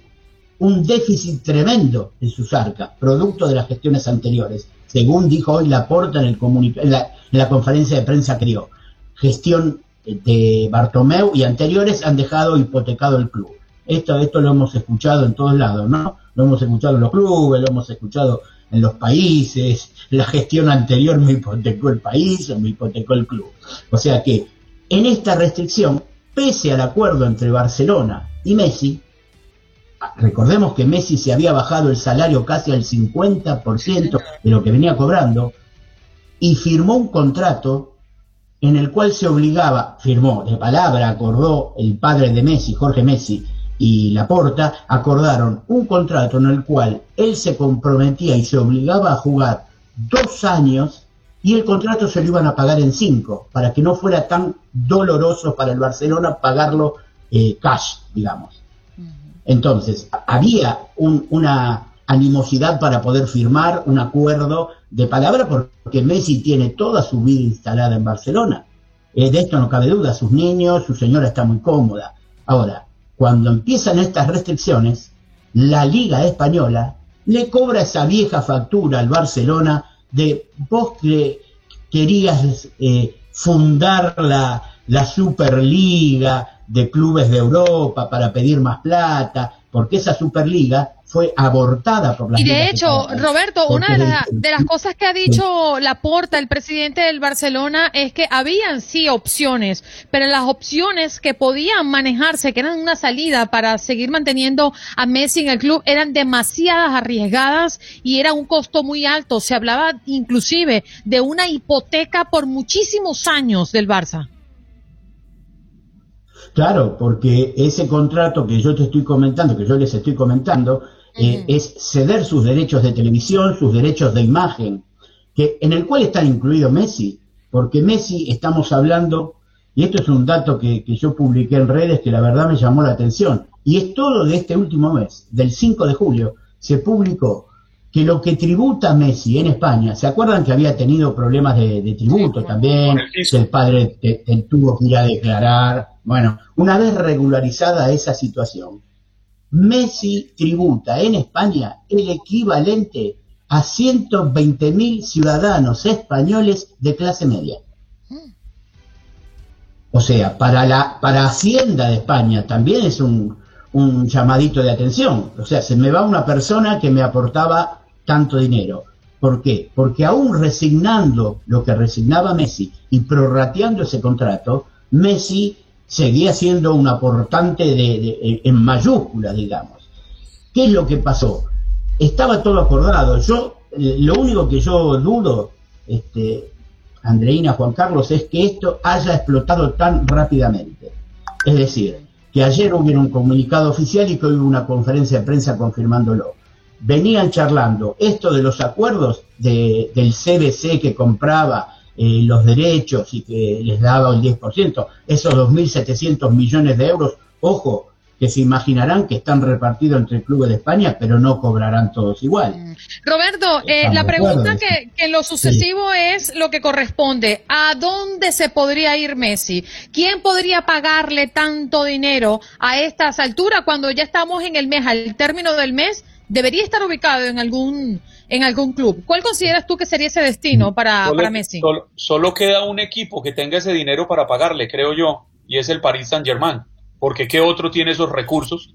un déficit tremendo en sus arcas, producto de las gestiones anteriores, según dijo hoy Laporta en, el en, la, en la conferencia de prensa que dio. Gestión de Bartomeu y anteriores han dejado hipotecado el club. Esto, esto lo hemos escuchado en todos lados, ¿no? Lo hemos escuchado en los clubes, lo hemos escuchado en los países, la gestión anterior me hipotecó el país o me hipotecó el club. O sea que en esta restricción, pese al acuerdo entre Barcelona y Messi, recordemos que Messi se había bajado el salario casi al 50% de lo que venía cobrando y firmó un contrato en el cual se obligaba, firmó de palabra, acordó el padre de Messi, Jorge Messi, y Laporta, acordaron un contrato en el cual él se comprometía y se obligaba a jugar dos años y el contrato se lo iban a pagar en cinco, para que no fuera tan doloroso para el Barcelona pagarlo eh, cash, digamos. Entonces, había una animosidad para poder firmar un acuerdo de palabra porque Messi tiene toda su vida instalada en Barcelona. Eh, de esto no cabe duda, sus niños, su señora está muy cómoda. Ahora, cuando empiezan estas restricciones, la Liga Española le cobra esa vieja factura al Barcelona de vos que querías eh, fundar la, la Superliga de clubes de Europa para pedir más plata, porque esa Superliga fue abortada por la Y de hecho, Roberto, una de, las cosas que ha dicho Laporta, el presidente del Barcelona, es que habían sí opciones, pero las opciones que podían manejarse, que eran una salida para seguir manteniendo a Messi en el club, eran demasiadas arriesgadas y era un costo muy alto. Se hablaba inclusive de una hipoteca por muchísimos años del Barça. Claro, porque ese contrato que yo te estoy comentando, que yo les estoy comentando, eh, es ceder sus derechos de televisión, sus derechos de imagen, que, en el cual está incluido Messi, porque Messi estamos hablando, y esto es un dato que, yo publiqué en redes que la verdad me llamó la atención, y es todo de este último mes, del 5 de julio, se publicó que lo que tributa Messi en España, ¿se acuerdan que había tenido problemas de, tributo también? Que el padre tuvo que ir a declarar. Bueno, una vez regularizada esa situación, Messi tributa en España el equivalente a 120.000 ciudadanos españoles de clase media. O sea, para la para Hacienda de España también es un, llamadito de atención. O sea, se me va una persona que me aportaba tanto dinero. ¿Por qué? Porque aún resignando lo que resignaba Messi y prorrateando ese contrato, Messi seguía siendo un aportante de, en mayúsculas, digamos. ¿Qué es lo que pasó? Estaba todo acordado. Yo, eh, lo único que yo dudo, este, Andreina, Juan Carlos, es que esto haya explotado tan rápidamente. Es decir, que ayer hubiera un comunicado oficial y que hubo una conferencia de prensa confirmándolo. Venían charlando esto de los acuerdos del CBC que compraba eh, los derechos y que les daba el 10%, esos 2.700 millones de euros, ojo, que se imaginarán que están repartidos entre clubes de España, pero no cobrarán todos igual. Mm. Roberto, eh, la pregunta que, en lo sucesivo es lo que corresponde. ¿A dónde se podría ir Messi? ¿Quién podría pagarle tanto dinero a estas alturas cuando ya estamos en el mes, al término del mes? Debería estar ubicado en algún en algún club. ¿Cuál consideras tú que sería ese destino para, para Messi? solo queda un equipo que tenga ese dinero para pagarle, creo yo, y es el Paris Saint Germain porque ¿qué otro tiene esos recursos?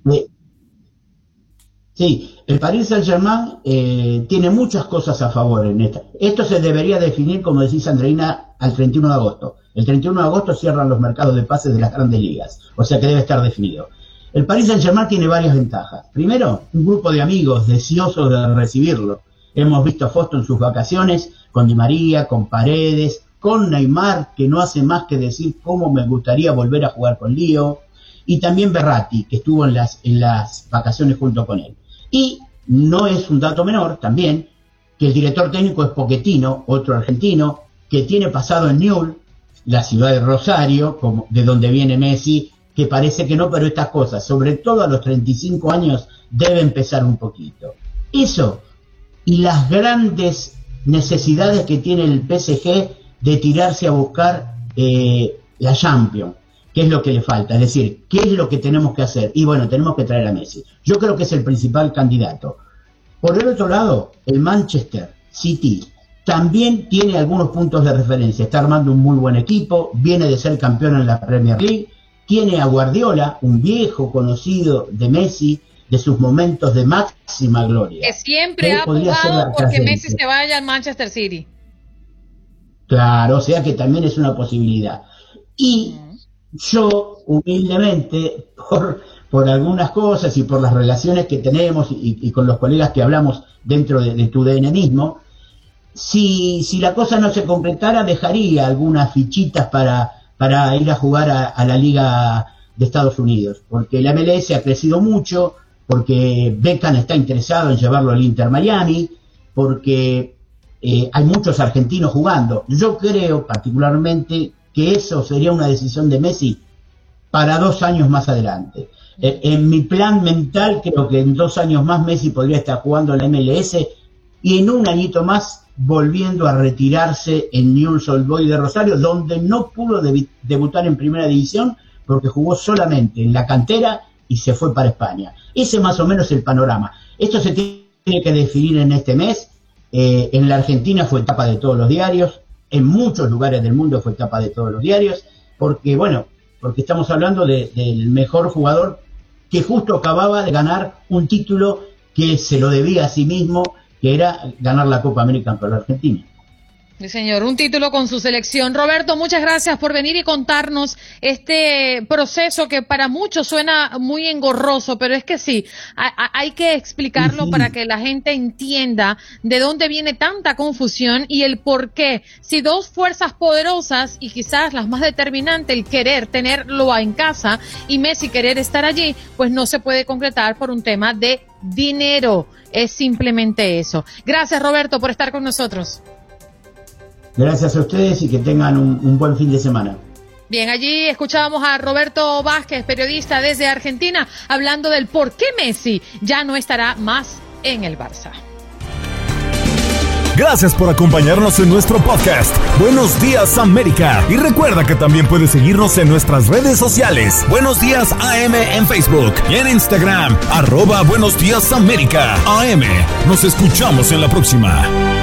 Sí, el Paris Saint-Germain eh, tiene muchas cosas a favor en esta. Esto se debería definir, como decís Andreina, al 31 de agosto. El 31 de agosto cierran los mercados de pases de las grandes ligas, o sea que debe estar definido. El Paris Saint-Germain tiene varias ventajas. Primero, un grupo de amigos deseosos de recibirlo. Hemos visto a Fosto en sus vacaciones con Di María, con Paredes, con Neymar, que no hace más que decir cómo me gustaría volver a jugar con Lío y también Berratti, que estuvo en las, en las vacaciones junto con él. Y no es un dato menor también que el director técnico es Poquetino, otro argentino, que tiene pasado en Newell, la ciudad de Rosario, como, de donde viene Messi, que parece que no, pero estas cosas, sobre todo a los 35 años, debe empezar un poquito. Eso y las grandes necesidades que tiene el PSG de tirarse a buscar eh, la Champions ¿Qué es lo que le falta? Es decir, ¿qué es lo que tenemos que hacer? Y bueno, tenemos que traer a Messi. Yo creo que es el principal candidato. Por el otro lado, el Manchester City también tiene algunos puntos de referencia. Está armando un muy buen equipo, viene de ser campeón en la Premier League, tiene a Guardiola, un viejo conocido de Messi, de sus momentos de máxima gloria. Que siempre ha jugado porque Messi se vaya al Manchester City. Claro, o sea que también es una posibilidad. Y yo, humildemente, por, por algunas cosas y por las relaciones que tenemos y, con los colegas que hablamos dentro de, tu DN mismo, si, si, la cosa no se concretara, dejaría algunas fichitas para, para ir a jugar a, la Liga de Estados Unidos, porque la MLS ha crecido mucho, porque Beckham está interesado en llevarlo al Inter Miami, porque eh, hay muchos argentinos jugando. Yo creo particularmente que eso sería una decisión de Messi para dos años más adelante. Eh, en mi plan mental creo que en dos años más Messi podría estar jugando en la MLS y en un añito más volviendo a retirarse en Newell's Old Boy de Rosario, donde no pudo debutar en primera división porque jugó solamente en la cantera y se fue para España. Ese más o menos el panorama. Esto se tiene que definir en este mes. Eh, en la Argentina fue etapa de todos los diarios en muchos lugares del mundo fue tapa de todos los diarios, porque bueno, porque estamos hablando del mejor jugador que justo acababa de ganar un título que se lo debía a sí mismo, que era ganar la Copa América por la Argentina. Sí, señor, un título con su selección. Roberto, muchas gracias por venir y contarnos este proceso que para muchos suena muy engorroso, pero es que sí, hay que explicarlo para que la gente entienda de dónde viene tanta confusión y el por qué. Si dos fuerzas poderosas y quizás las más determinantes, el querer tenerlo en casa y Messi querer estar allí, pues no se puede concretar por un tema de dinero. Es simplemente eso. Gracias, Roberto, por estar con nosotros. Gracias a ustedes y que tengan un, buen fin de semana. Bien, allí escuchábamos a Roberto Vázquez, periodista desde Argentina, hablando del por qué Messi ya no estará más en el Barça. Gracias por acompañarnos en nuestro podcast. Buenos días América. Y recuerda que también puedes seguirnos en nuestras redes sociales. Buenos días AM en Facebook y en Instagram. Arroba Buenos días América. AM. Nos escuchamos en la próxima.